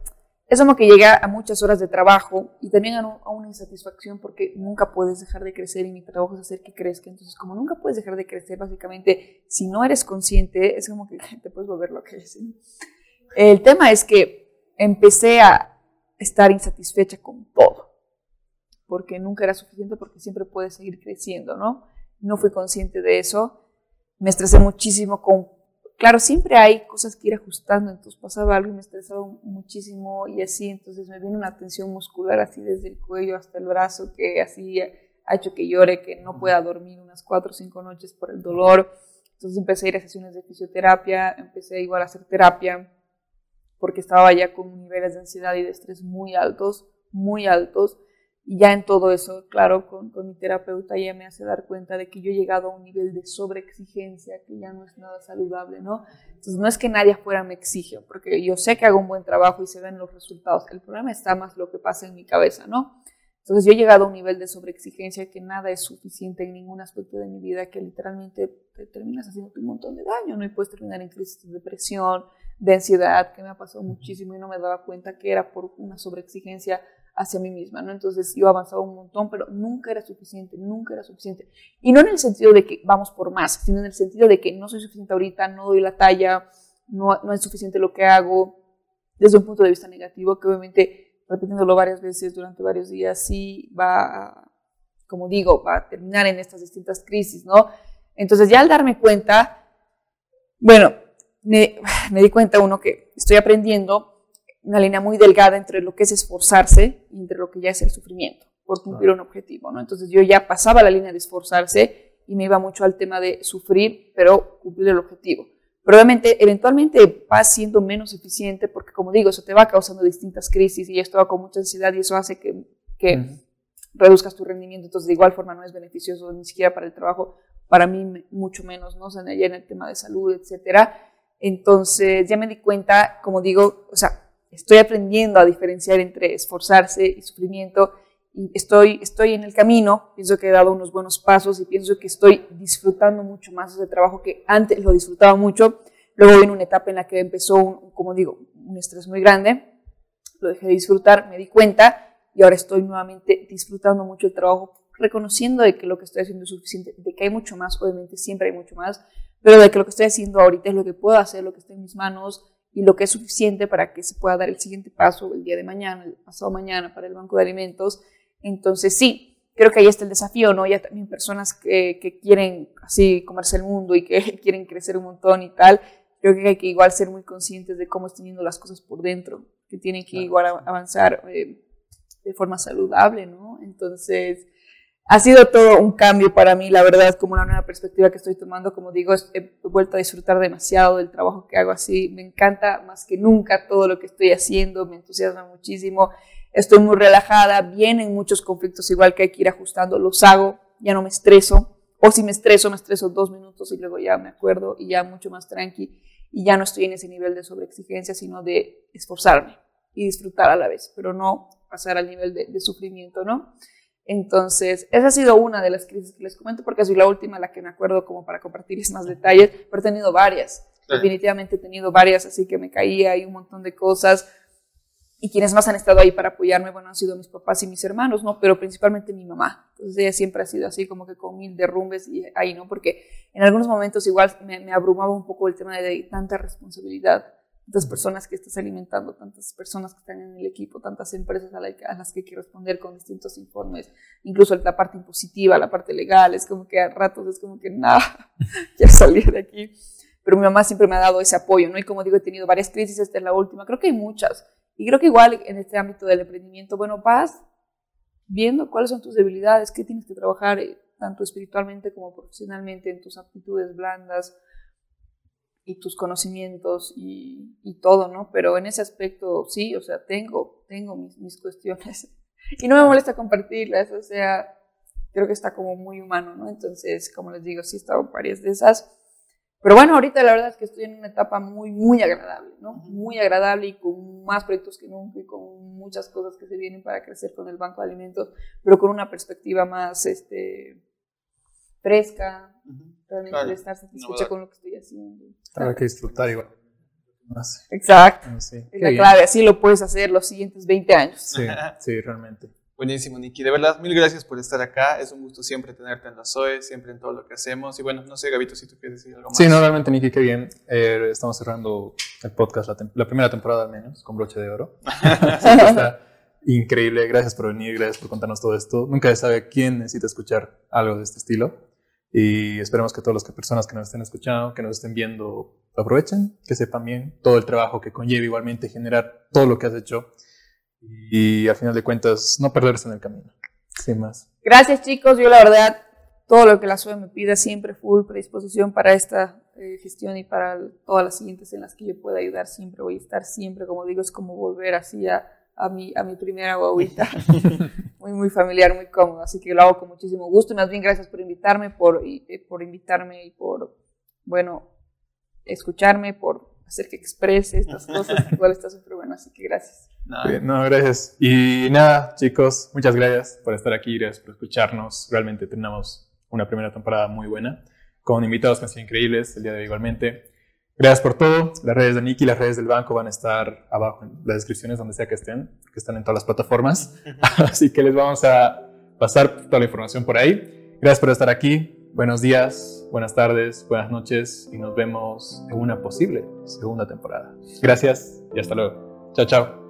es como que llega a muchas horas de trabajo y también a, una insatisfacción porque nunca puedes dejar de crecer y mi trabajo es hacer que crezca. Entonces, como nunca puedes dejar de crecer, básicamente, si no eres consciente, es como que te puedes volver lo que es. El tema es que empecé a estar insatisfecha con todo, porque nunca era suficiente, porque siempre puedes seguir creciendo, ¿no? No fui consciente de eso. Me estresé muchísimo con claro, siempre hay cosas que ir ajustando, entonces pasaba algo y me estresaba muchísimo y así, entonces me viene una tensión muscular así desde el cuello hasta el brazo que así ha hecho que llore, que no pueda dormir unas cuatro o cinco noches por el dolor. Entonces empecé a ir a sesiones de fisioterapia, empecé igual a hacer terapia porque estaba ya con niveles de ansiedad y de estrés muy altos, muy altos. Y ya en todo eso, claro, con, con, mi terapeuta ya me hace dar cuenta de que yo he llegado a un nivel de sobreexigencia que ya no es nada saludable, ¿no? Entonces no es que nadie afuera me exige, porque yo sé que hago un buen trabajo y se ven los resultados. El problema está más lo que pasa en mi cabeza, ¿no? Entonces yo he llegado a un nivel de sobreexigencia que nada es suficiente en ningún aspecto de mi vida, que literalmente te terminas haciendo un montón de daño, ¿no? Y puedes terminar en crisis de depresión, de ansiedad, que me ha pasado muchísimo y no me daba cuenta que era por una sobreexigencia hacia mí misma, ¿no? Entonces yo avanzaba un montón, pero nunca era suficiente, nunca era suficiente. Y no en el sentido de que vamos por más, sino en el sentido de que no soy suficiente ahorita, no doy la talla, no, es suficiente lo que hago, desde un punto de vista negativo, que obviamente repitiéndolo varias veces durante varios días sí va, como digo, va a terminar en estas distintas crisis, ¿no? Entonces ya al darme cuenta, bueno, me, me di cuenta uno que estoy aprendiendo una línea muy delgada entre lo que es esforzarse y entre lo que ya es el sufrimiento por cumplir un objetivo, ¿no? Entonces yo ya pasaba la línea de esforzarse y me iba mucho al tema de sufrir, pero cumplir el objetivo. Pero obviamente, eventualmente va siendo menos eficiente porque, como digo, eso te va causando distintas crisis y esto va con mucha ansiedad y eso hace que, que reduzcas tu rendimiento. Entonces, de igual forma, no es beneficioso ni siquiera para el trabajo, para mí mucho menos, ¿no? O sea, ya en el tema de salud, etcétera. Entonces, ya me di cuenta, como digo, o sea, estoy aprendiendo a diferenciar entre esforzarse y sufrimiento y estoy, estoy en el camino, pienso que he dado unos buenos pasos y pienso que estoy disfrutando mucho más ese trabajo que antes lo disfrutaba mucho. Luego vino una etapa en la que empezó, un, como digo, un estrés muy grande, lo dejé de disfrutar, me di cuenta y ahora estoy nuevamente disfrutando mucho el trabajo, reconociendo de que lo que estoy haciendo es suficiente, de que hay mucho más, obviamente siempre hay mucho más, pero de que lo que estoy haciendo ahorita es lo que puedo hacer, lo que está en mis manos, y lo que es suficiente para que se pueda dar el siguiente paso el día de mañana, el pasado mañana para el banco de alimentos. Entonces sí, creo que ahí está el desafío, ¿no? Ya también personas que, que quieren así comerse el mundo y que quieren crecer un montón y tal, creo que hay que igual ser muy conscientes de cómo están yendo las cosas por dentro, que tienen que igual avanzar eh, de forma saludable, ¿no? Entonces, ha sido todo un cambio para mí, la verdad, como una nueva perspectiva que estoy tomando. Como digo, he vuelto a disfrutar demasiado del trabajo que hago así. Me encanta más que nunca todo lo que estoy haciendo, me entusiasma muchísimo. Estoy muy relajada, vienen muchos conflictos igual que hay que ir ajustando, los hago, ya no me estreso. O si me estreso, me estreso dos minutos y luego ya me acuerdo y ya mucho más tranqui. Y ya no estoy en ese nivel de sobreexigencia, sino de esforzarme y disfrutar a la vez, pero no pasar al nivel de, de sufrimiento, ¿no? Entonces, esa ha sido una de las crisis que les comento, porque soy la última la que me acuerdo como para compartirles más detalles, pero he tenido varias. Definitivamente he tenido varias, así que me caía y un montón de cosas. y quienes más han estado ahí para apoyarme, bueno, han sido mis papás y mis hermanos, ¿no? Pero principalmente mi mamá. Entonces ella siempre ha sido así como que con mil derrumbes y ahí, ¿no? Porque en algunos momentos igual me, me abrumaba un poco el tema de tanta responsabilidad, tantas personas que estás alimentando, tantas personas que están en el equipo, tantas empresas a, las que hay que responder con distintos informes, incluso la parte impositiva, la parte legal, es como que a ratos es como que nada, quiero salir de aquí. Pero mi mamá siempre me ha dado ese apoyo, ¿no? Y como digo, he tenido varias crisis, esta es la última, creo que hay muchas y creo que igual en este ámbito del emprendimiento, bueno, vas viendo cuáles son tus debilidades, qué tienes que trabajar eh, tanto espiritualmente como profesionalmente en tus aptitudes blandas y tus conocimientos y, y todo, ¿no? Pero en ese aspecto sí, o sea, tengo, tengo mis, mis cuestiones y no me molesta compartirlas, o sea, creo que está como muy humano, ¿no? Entonces, como les digo, sí he estado en varias de esas pero bueno, ahorita la verdad es que estoy en una etapa muy, muy agradable, ¿no? Muy agradable y con más proyectos que nunca y con muchas cosas que se vienen para crecer con el Banco de Alimentos, pero con una perspectiva más este, fresca, realmente estar satisfecha con lo que estoy haciendo. Hay que disfrutar igual. Exacto. Sí. Es la clave, así lo puedes hacer los siguientes 20 años. Sí, sí, realmente. Buenísimo, Niki. De verdad, mil gracias por estar acá. Es un gusto siempre tenerte en la SOE, siempre en todo lo que hacemos. Y bueno, no sé, Gabito, si tú quieres decir algo más. Sí, no, realmente, Niki, qué bien. Eh, estamos cerrando el podcast, la, primera temporada al menos, con broche de oro. está increíble. Gracias por venir, gracias por contarnos todo esto. Nunca se sabe quién necesita escuchar algo de este estilo. Y esperemos que todas las personas que nos estén escuchando, que nos estén viendo, lo aprovechen, que sepan bien todo el trabajo que conlleva igualmente generar todo lo que has hecho y al final de cuentas no perderse en el camino. Sin más. Gracias chicos, yo la verdad todo lo que la SUE me pida siempre full predisposición para esta eh, gestión y para todas las siguientes en las que yo pueda ayudar siempre voy a estar siempre, como digo, es como volver así a, a mi, a mi primera guaguita, muy muy familiar, muy cómodo, así que lo hago con muchísimo gusto y más bien gracias por invitarme, por, eh, por invitarme y por, bueno, escucharme, por hacer que exprese estas cosas, igual está súper bueno, así que gracias. No, gracias. Y nada, chicos, muchas gracias por estar aquí, gracias por escucharnos. Realmente tenemos una primera temporada muy buena, con invitados que han sido increíbles el día de hoy igualmente. Gracias por todo. Las redes de Nicky, las redes del banco van a estar abajo en las descripciones, donde sea que estén, que están en todas las plataformas. Así que les vamos a pasar toda la información por ahí. Gracias por estar aquí. Buenos días, buenas tardes, buenas noches y nos vemos en una posible segunda temporada. Gracias y hasta luego. Chao, chao.